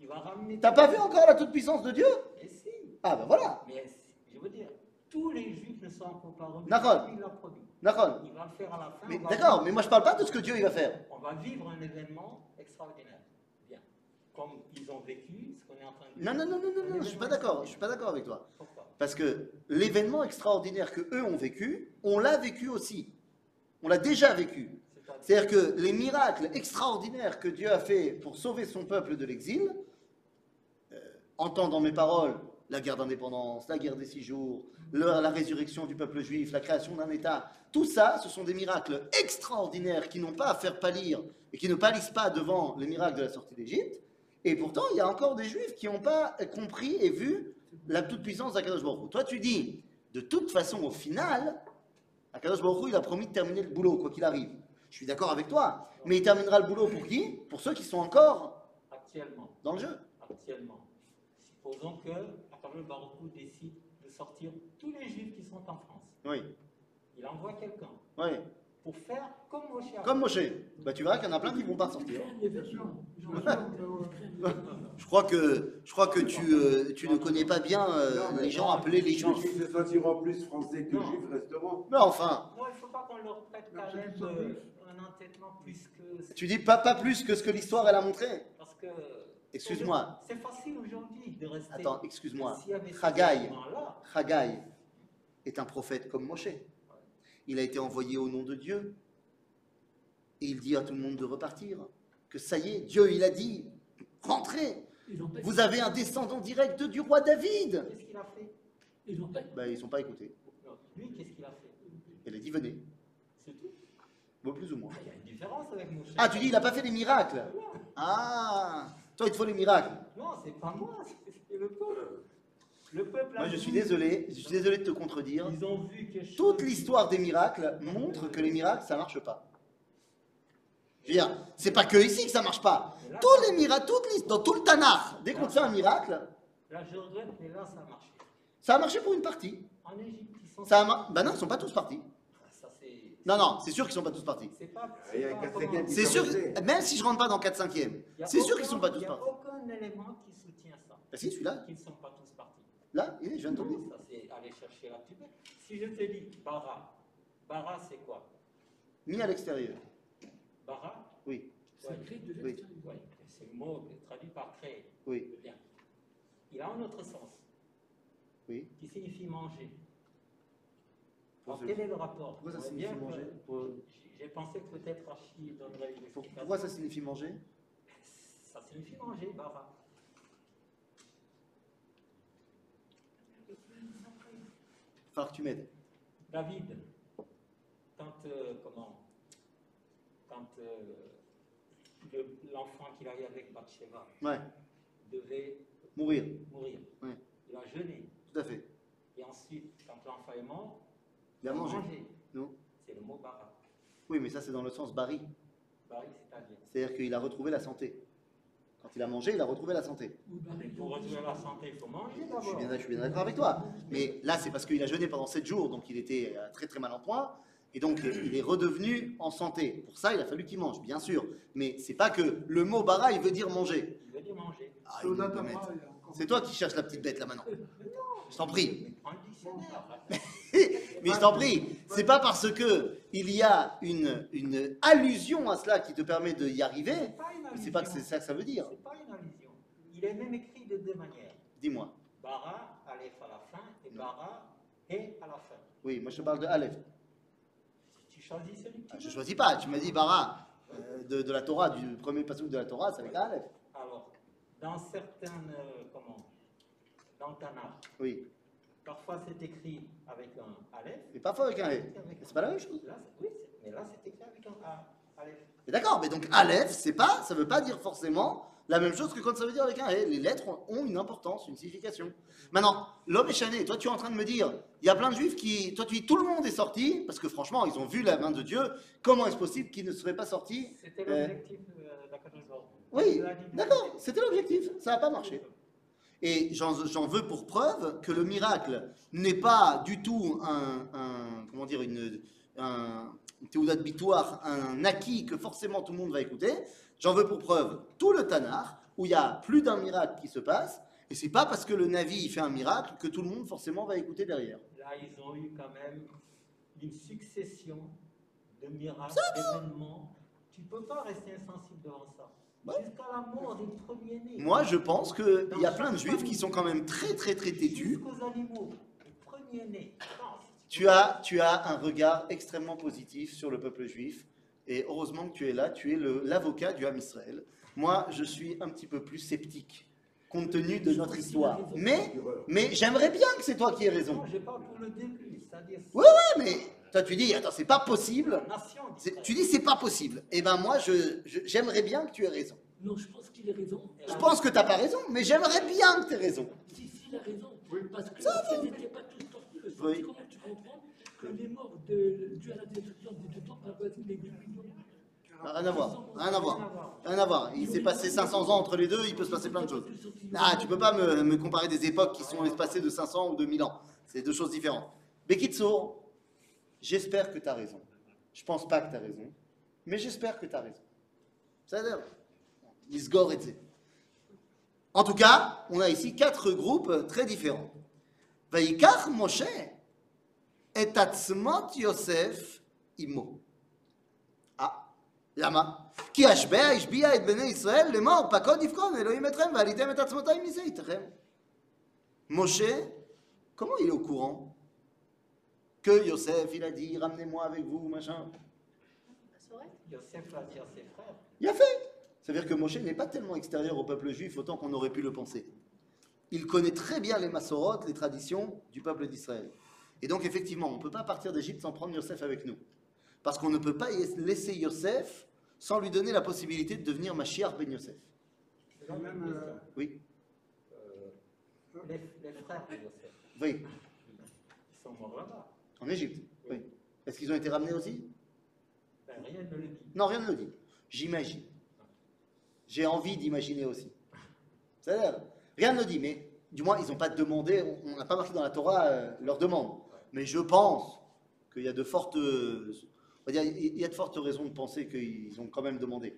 il va ramener. T'as pas vu encore la toute-puissance de Dieu? Et si. Ah ben voilà. Mais je veux dire, tous les juifs ne sont encore pas revenus. D'accord. Il l'a promis. D'accord. Il va le faire à la fin. Mais d'accord, vivre- mais moi je parle pas de ce que Dieu il va faire. On va vivre un événement extraordinaire. Bien. Comme ils ont vécu, ce qu'on est en train de Non, non, non, non, non, non, je suis pas d'accord, je suis pas d'accord avec toi. Pourquoi? Parce que l'événement extraordinaire que eux ont vécu, on l'a vécu aussi. On l'a déjà vécu. C'est-à-dire- que les miracles extraordinaires que Dieu a fait pour sauver son peuple de l'exil, euh, entend dans mes paroles la guerre d'indépendance, la guerre des six jours, le- la résurrection du peuple juif, la création d'un État, tout ça, ce sont des miracles extraordinaires qui n'ont pas à faire pâlir et qui ne pâlissent pas devant les miracles de la sortie d'Égypte. Et pourtant, il y a encore des juifs qui n'ont pas compris et vu la toute-puissance d'Akadosh Baruch. Toi, tu dis, de toute façon, au final, Akadosh Baruch il a promis de terminer le boulot, quoi qu'il arrive. Je suis d'accord avec toi. Mais il terminera le boulot pour qui? Pour ceux qui sont encore Actuellement. dans le jeu. Actuellement. Supposons que Baruch Hu décide de sortir tous les juifs qui sont en France. Oui, Il envoie quelqu'un oui. pour faire comme Moshe a Comme Moshe. Bah, tu verras qu'il y en a plein qui vont pas sortir. *laughs* *laughs* Je crois que, je crois que tu, euh, tu ne connais pas bien euh, Non, les gens appelés les juifs. ils se sentiront plus français que Non. juifs resteront. Mais enfin, Non, il ne faut pas qu'on leur prête quand même euh, un entêtement plus que. tu dis pas, pas plus que ce que l'histoire elle a montré. Parce que. Excuse-moi. C'est facile aujourd'hui de rester. Attends, excuse-moi. Haggai. est un prophète comme Moshe. Il a été envoyé au nom de Dieu. Et il dit à tout le monde de repartir. Que ça y est, Dieu, il a dit, rentrez. Vous avez un descendant direct du roi David. Qu'est-ce qu'il a fait? Ils n'ont pas, Ben, ils sont pas écoutés. Lui, qu'est-ce qu'il a fait? Il a dit, venez. C'est tout? Bon, plus ou moins. Il y a une différence avec Moshe. Ah, tu dis, il n'a pas fait des miracles. Ah, toi, il te faut les miracles. Non, c'est pas moi, c'est le peuple. Le peuple a Moi, je suis désolé, je suis désolé de te contredire. Ils ont vu chose. Toute l'histoire des miracles montre que les miracles, ça marche pas. Je veux dire, c'est pas que ici que ça marche pas. Là, Tous les miracles, toute dans tout le Tanakh, dès qu'on fait un miracle, Là, je regrette, mais là, ça a marché. ça a marché pour une partie. En Égypte, ils sont. Ça a mar- Bah non, ils sont pas tous partis. Non, non, c'est sûr qu'ils sont pas tous partis. C'est pas. Sûr, même si je rentre pas dans 4 5 Il y a c'est sûr qu'ils sont pas tous Il n'y a partis. aucun élément qui soutient ça. Bah si, celui-là, Qu'ils ne sont pas tous partis. là, il est, je viens de dire. Ça, c'est aller chercher la. Si je te dis bara, bara, c'est quoi? Mis à l'extérieur. Bara, Oui, C'est écrit de Oui. l'extérieur. ouais, c'est le mot traduit par créer. oui, Bien. Il a un autre sens oui. qui signifie manger. Alors, quel est le rapport Pourquoi ça signifie manger Pour- J'ai pensé que peut-être Archie donnerait une explication. Pourquoi ça signifie manger Ça signifie manger, bara. Que tu m'aides. David, quand, euh, comment, quand euh, le- l'enfant qu'il avait avec Bathsheba Ouais, devait mourir, mourir, Ouais. il a jeûné. tout à fait. Et ensuite, quand l'enfant est mort, Il a mangé. Non C'est le mot bara. Oui, mais ça c'est dans le sens bari. Bari, c'est-à-dire. C'est-à-dire qu'il a retrouvé la santé. Quand il a mangé, il a retrouvé la santé. Baril Mais pour retrouver la santé, il faut manger Je suis d'abord. bien, je suis bien d'accord avec toi. Mais là, c'est parce qu'il a jeûné pendant 7 jours, donc il était euh, très très mal en point. Et donc, euh, il est redevenu en santé. Pour ça, il a fallu qu'il mange, bien sûr. Mais c'est pas que le mot bara, il veut dire manger. Il veut dire manger. Ah, C'est toi qui cherches la petite bête là maintenant. *laughs* Je t'en prie. Mais prends le dictionnaire. *laughs* Mais je t'en prie, c'est pas parce que il y a une, une allusion à cela qui te permet d'y arriver, C'est pas pas que c'est ça que ça veut dire. C'est pas une allusion. Il est même écrit de deux manières. Dis-moi. Bara, Aleph à la fin, et Bara, et à la fin. Oui, moi je te parle de Aleph. Tu choisis celui que Ah, tu je veux. choisis pas, tu m'as dit Bara euh, de, de la Torah, du premier passage de la Torah, c'est avec Aleph. Alors, dans certaines, euh, comment, dans Tanakh, Oui, parfois c'est écrit avec un Aleph. mais parfois avec un Aleph. avec C'est pas la même chose. Là, oui, mais là c'est écrit avec un A, Aleph. Mais D'accord, mais donc Aleph, c'est pas, ça veut pas dire forcément la même chose que quand ça veut dire avec un He. Les lettres ont une importance, une signification. Maintenant, l'homme est chané. Toi, tu es en train de me dire, il y a plein de juifs qui, toi, tu dis, tout le monde est sorti, parce que franchement, ils ont vu la main de Dieu. Comment est-ce possible qu'ils ne seraient pas sortis C'était Euh, l'objectif euh, Baruch Hu. Oui, d'accord, c'était l'objectif. Ça n'a pas marché. Et j'en veux pour preuve que le miracle n'est pas du tout un, un- comment dire, une, un théoudat bitoire, un acquis que forcément tout le monde va écouter. J'en veux pour preuve tout le Tanar, où il y a plus d'un miracle qui se passe, et c'est pas parce que le Navi fait un miracle que tout le monde forcément va écouter derrière. Là, ils ont eu quand même une succession de miracles, d'événements. Tu ne peux pas rester insensible devant ça. Ouais. Jusqu'à la mort des premiers-nés. Moi, je pense qu'il y a plein de juifs qui sont quand même très très très têtus. Animaux, premiers-nés. Tu as, tu as un regard extrêmement positif sur le peuple juif. Et heureusement que tu es là, tu es l'avocat du Ham Israël. Moi, je suis un petit peu plus sceptique, compte tenu de notre histoire. Mais, mais j'aimerais bien que c'est toi qui aies raison. Non, je parle pour le début, c'est-à-dire Ouais, ouais, mais toi tu dis, attends, c'est pas possible. Tu dis, c'est pas possible. Eh ben moi, je- je- j'aimerais bien que tu aies raison. Non, je pense qu'il a raison. Je pense que t'as pas raison, mais j'aimerais bien que tu aies raison. Si, si, il a raison. Oui. Parce que ce n'était pas tous sortis. Le Oui. Comment tu comprends que les morts de, dû à la destruction des deux temps avoisinent les 2 millions Rien à voir, rien à voir. Rien à voir. Il s'est passé 500 ans entre les deux, il peut se passer plein de choses. Ah, tu peux pas me, me comparer des époques qui sont espacées de 500 ou de 1000 ans. C'est deux choses différentes. Bekitsour, j'espère que tu as raison. Je pense pas que tu as raison, mais j'espère que tu as raison. Ça veut dire, Isgor et Tzé. En tout cas, on a ici quatre groupes très différents. Vaikach Moshe et Atzmot Yosef Imo. Ah, למה? כי השבע השביע את בני ישראל לאמור פקוד יפקוד אלוהים אתכם ועליתם את עצמותיי מזה איתכם. Moshe, comment il est au courant Que Yosef, il a dit ramenez-moi avec vous, machin Yosef l'a dit à ses frères. Il a fait C'est-à-dire que Moshe n'est pas tellement extérieur au peuple juif autant qu'on aurait pu le penser. Il connaît très bien les massorotes, les traditions du peuple d'Israël. Et donc effectivement, on ne peut pas partir d'Égypte sans prendre Yosef avec nous. Parce qu'on ne peut pas laisser Yosef sans lui donner la possibilité de devenir Mashiach ben Yosef. Même, euh. Oui, Euh, les, les frères de Yosef, oui, ils sont morts là-bas. En Égypte. Oui. Est-ce qu'ils ont été ramenés aussi? Ben, rien ne le dit. Non, rien ne le dit. J'imagine. J'ai envie d'imaginer aussi. C'est-à-dire, rien ne le dit, mais du moins, ils n'ont pas demandé, on- n'a pas marqué dans la Torah euh, leur demande. Mais je pense qu'il y a de fortes. On va dire, il y a de fortes raisons de penser qu'ils ont quand même demandé.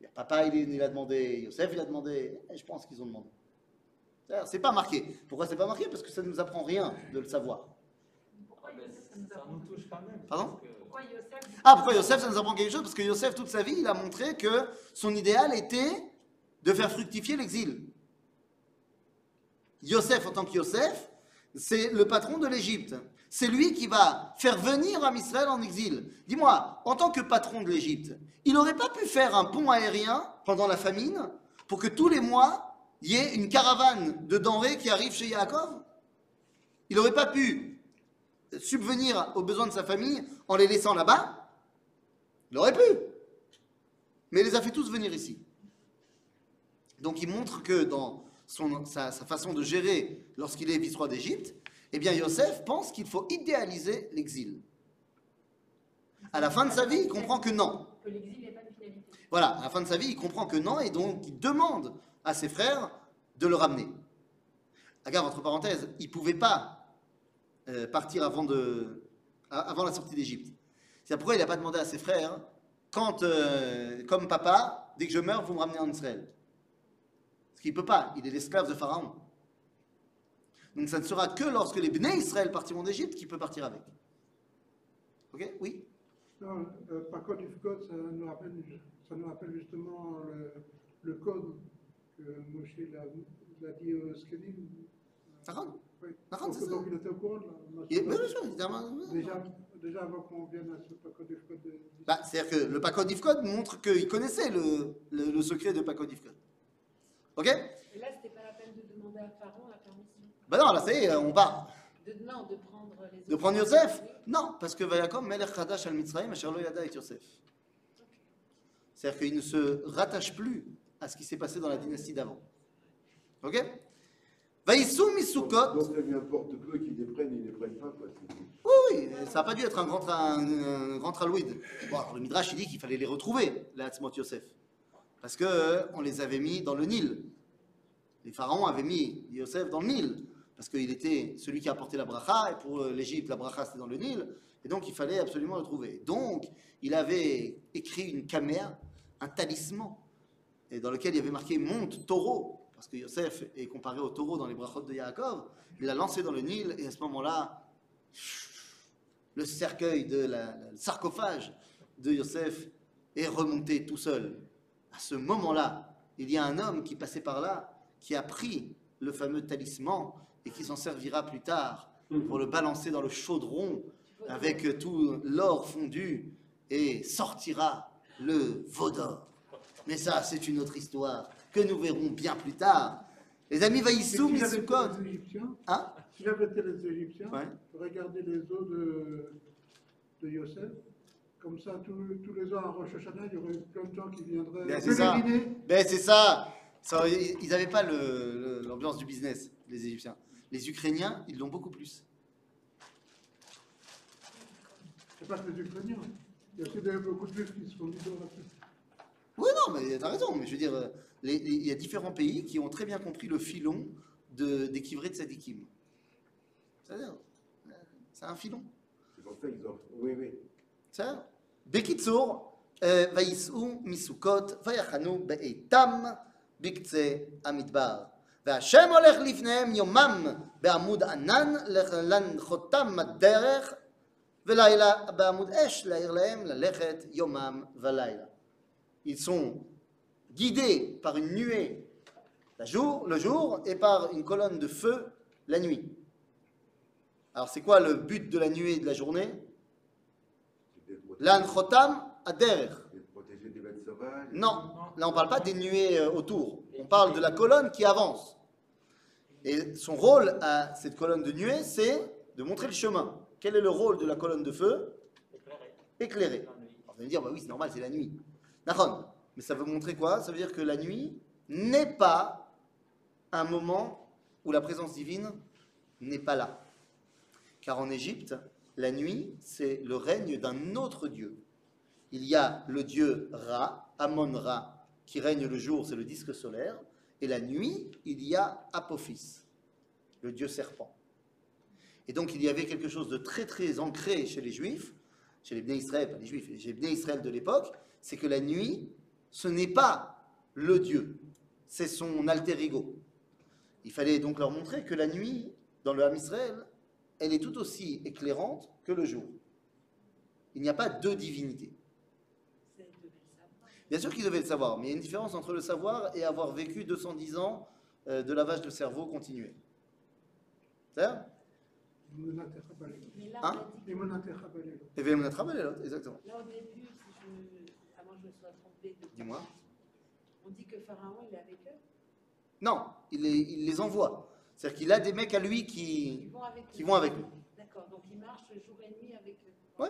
Il y a papa, il, il a demandé, Yosef, il a demandé, et je pense qu'ils ont demandé. C'est pas marqué. Pourquoi c'est pas marqué? Parce que ça ne nous apprend rien de le savoir. Ça nous touche quand même. Pardon parce que- Pourquoi Yosef Ah, pourquoi Yosef, ça nous apprend quelque chose? Parce que Yosef, toute sa vie, il a montré que son idéal était de faire fructifier l'exil. Yosef, en tant que Yosef, c'est le patron de l'Égypte. C'est lui qui va faire venir Am Israël en exil. Dis-moi, en tant que patron de l'Égypte, il n'aurait pas pu faire un pont aérien pendant la famine pour que tous les mois, il y ait une caravane de denrées qui arrive chez Yaakov? Il n'aurait pas pu subvenir aux besoins de sa famille en les laissant là-bas Il aurait pu. Mais il les a fait tous venir ici. Donc il montre que dans son- sa, sa façon de gérer lorsqu'il est vice-roi d'Égypte, eh bien Yosef pense qu'il faut idéaliser l'exil. À la fin de sa vie, il comprend que non. Que l'exil n'est pas une finalité. Voilà, à la fin de sa vie, il comprend que non, et donc il demande à ses frères de le ramener. Regarde, entre parenthèses, il ne pouvait pas euh, partir avant, de, avant la sortie d'Égypte. C'est pourquoi il n'a pas demandé à ses frères, quand, euh, comme papa, dès que je meurs, vous me ramenez en Israël. Parce qu'il ne peut pas, il est l'esclave de Pharaon. Donc ça ne sera que lorsque les Bnei Israël partiront d'Égypte qu'il peut partir avec. Ok? Oui? Non, euh, par code Ifkot, ça nous rappelle, ça nous rappelle justement le, le code que Moshe l'a dit aux Skenim. Oui. Donc, c'est ça. donc il était au courant de la est- bien sûr, évidemment. déjà, déjà avant qu'on vienne à ce par code Ifkot. de- Bah, C'est-à-dire que le Pacot d'Ifcode montre qu'il connaissait le, le, le secret de Pacot d'Ifcode. Ok? Et là, c'était pas la peine de demander à Pharaon la permission? Bah non, là, c'est, on part. De, non, de prendre les. De prendre Yosef? Non, parce que Vayakom, Melech Hadash al Mitzrayim, Asher lo yada et Yosef. C'est-à-dire qu'il ne se rattache plus à ce qui s'est passé dans la dynastie d'avant. Ok? Vaïsou Misukot. Donc, ça lui importe peu qu'ils les prennent, ils les prennent pas. Quoi. C'est- Oui, oui, ça n'a pas dû être un grand, un, un grand tralouide. Bon, alors le Midrash, il dit qu'il fallait les retrouver, les Hatzmot Yosef. Parce qu'on les avait mis dans le Nil. Les pharaons avaient mis Yosef dans le Nil. Parce qu'il était celui qui a apporté la bracha, et pour euh, l'Égypte, la bracha c'était dans le Nil. Et donc il fallait absolument le trouver. Donc il avait écrit une camère, un talisman, et dans lequel il y avait marqué monte taureau. Parce que Yosef est comparé au taureau dans les brachot de Yaakov. Il l'a lancé dans le Nil, et à ce moment-là, le cercueil de la, le sarcophage de Yosef est remonté tout seul. À ce moment-là, il y a un homme qui passait par là, qui a pris le fameux talisman et qui s'en servira plus tard pour le balancer dans le chaudron avec tout l'or fondu et sortira le veau d'or. Mais ça, c'est une autre histoire que nous verrons bien plus tard. Les amis Mais Vaïssou, si j'avais été Mitsukot. les Égyptiens, Hein si j'avais été les Égyptiens, Ouais. regardez les os de, de Yosef. Comme ça, tous, les ans à Rosh Hashanah, il y aurait plein de gens qui viendraient Ben, c'est ça. Ben c'est ça. Ça, Ils n'avaient pas l'ambiance du business, les Égyptiens. Les Ukrainiens, ils l'ont beaucoup plus. C'est pas que les Ukrainiens. Il y a aussi beaucoup de Juifs qui se font idolâtrer. Oui, non, mais t'as raison. Mais je veux dire, euh, les- les- il y a différents pays qui ont très bien compris le filon de, des kivrés de Sadikim. C'est-à-dire, euh, c'est un filon. C'est pour ça qu'ils ont. Oui, oui. בסדר? בקיצור, אה, וייסעו מסוכות ויחנו באיתם בקצה המדבר. והשם הולך לפניהם יומם בעמוד ענן להנחותם הדרך, ולילה בעמוד אש להעיר להם ללכת יומם ולילה. Ils sont guidés par une nuée la jour, le jour et par une colonne de feu la nuit. Alors c'est quoi le but de la nuée et de la journée? L'anchotam sauvages. Non, là on ne parle pas des nuées euh, autour. On parle de la colonne qui avance. Et son rôle à cette colonne de nuée, c'est de montrer le chemin. Quel est le rôle de la colonne de feu? Éclairer. Alors, vous allez me dire, bah oui, c'est normal, c'est la nuit. D'accord. Mais ça veut montrer quoi? Ça veut dire que la nuit n'est pas un moment où la présence divine n'est pas là. Car en Égypte, la nuit, c'est le règne d'un autre dieu. Il y a le dieu Ra, Amon-Ra, qui règne le jour, c'est le disque solaire, et la nuit, il y a Apophis, le dieu serpent. Et donc il y avait quelque chose de très très ancré chez les Juifs, chez les Bnei Israël, pas les Juifs, chez les Bnei Israël de l'époque, c'est que la nuit, ce n'est pas le Dieu, c'est son alter ego. Il fallait donc leur montrer que la nuit, dans le Ham Israël, elle est tout aussi éclairante que le jour. Il n'y a pas deux divinités. C'est. Bien sûr qu'ils devaient le savoir, mais il y a une différence entre le savoir et avoir vécu 210 ans euh, de lavage de cerveau continué. C'est-à-dire Mais là, Hein? Et exactement. là, au début, si je, avant que je me sois trompée Dis-moi. on dit que Pharaon, il est avec eux. Non, il les, il les envoie. C'est-à-dire qu'il a des mecs à lui Ils qui. vont avec Qui eux. vont avec lui. D'accord, donc ils marchent jour et nuit avec eux. Ouais.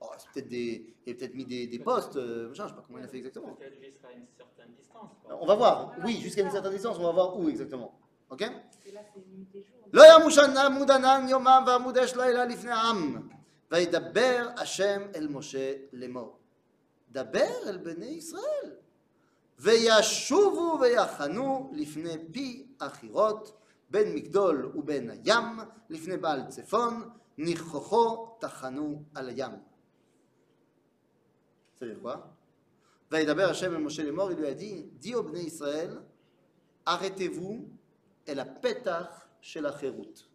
Oh, c'est peut-être des. Il a peut-être mis des, des postes, euh, machin, je sais pas comment il a fait exactement. Peut-être jusqu'à une certaine distance. quoi. On va voir. Oui, jusqu'à une certaine distance, on va voir où exactement. Ok Parce que là, c'est nuit et jour. לא ימושן עמוד ענן יומם ועמוד אש לילה לפני העם. וידבר השם אל משה לאמור. דבר אל בני ישראל. וישובו ויחנו לפני פי החירות, בין מגדול ובין הים, לפני בעל צפון, ניחוחו תחנו על הים. Ça veut dire quoi וידבר השם אל משה לאמור, il lui a dit, dis aux בני ישראל, arrêtez-vous et la pétach chez la chéroute.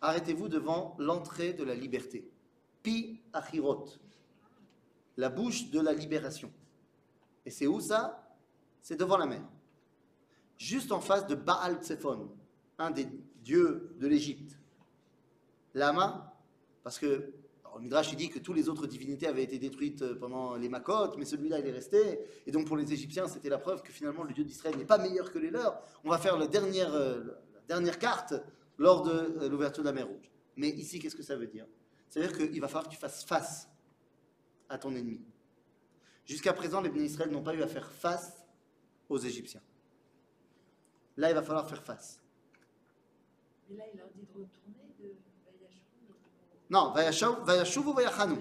Arrêtez-vous devant l'entrée de la liberté. Pi achirot, la bouche de la libération. Et c'est où ça? C'est devant la mer. Juste en face de Baal Tsephon, un des dieux de l'Égypte. Lama, parce que alors, Midrash dit que toutes les autres divinités avaient été détruites euh, pendant les Makot, mais celui-là il est resté. Et donc pour les Égyptiens, c'était la preuve que finalement le Dieu d'Israël n'est pas meilleur que les leurs. On va faire la dernière, euh, carte lors de euh, l'ouverture de la mer Rouge. Mais ici, qu'est-ce que ça veut dire? Ça veut dire qu'il va falloir que tu fasses face à ton ennemi. Jusqu'à présent, les bénis Israël n'ont pas eu à faire face aux Égyptiens. Là, il va falloir faire face. Mais là, il leur dit de retourner de. Non, vayashav- vayashuvu vayachanu.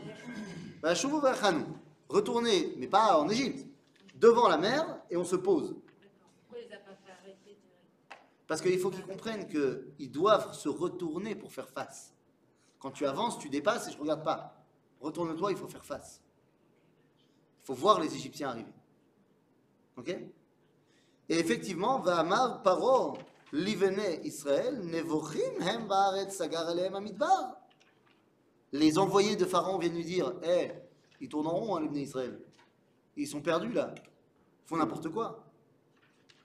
Vayashuvu vayachanu. Retournez, mais pas en Égypte, devant la mer et on se pose. D'accord. Pourquoi il les a pas fait arrêter direct Parce qu'il faut qu'ils comprennent qu'ils doivent se retourner pour faire face. Quand tu avances, tu dépasses et je ne regarde pas. Retourne-toi, il faut faire face. Il faut voir les Égyptiens arriver. Ok? Et effectivement, paro livene Israël, nevochim hem sagar alehem amidbar. Les envoyés de Pharaon viennent lui dire Hé, ils tournent en rond, hein, les Israël. Ils sont perdus là. Ils font n'importe quoi.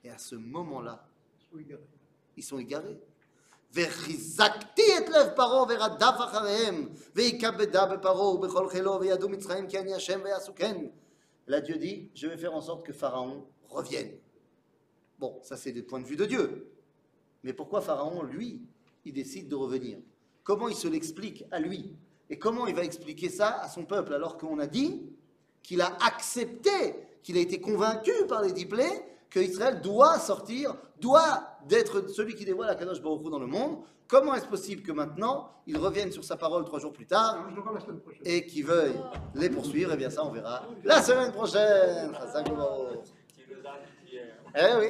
Et à ce moment-là, Ils sont égarés. ils sont égarés. וחיזקתי את לב פרעה ורדף אחריהם, ויכבדה בפרעה ובכל חילו וידעו מצרים כי אני השם ויעשו כן. Là Dieu dit, je vais faire en sorte que Pharaon revienne. Bon, ça c'est du point de vue de Dieu. Mais pourquoi Pharaon, lui, il décide de revenir Comment il se l'explique à lui Et comment il va expliquer ça à son peuple alors qu'on a dit qu'il a accepté, qu'il a été convaincu par les dix plaies que Israël doit sortir, doit d'être celui qui dévoile la Kadosh Baruch Hu dans le monde. Comment est-ce possible que maintenant il revienne sur sa parole trois jours plus tard prochaine. et qu'il veuille les poursuivre? Eh bien ça on verra la semaine prochaine. Hier. Eh oui.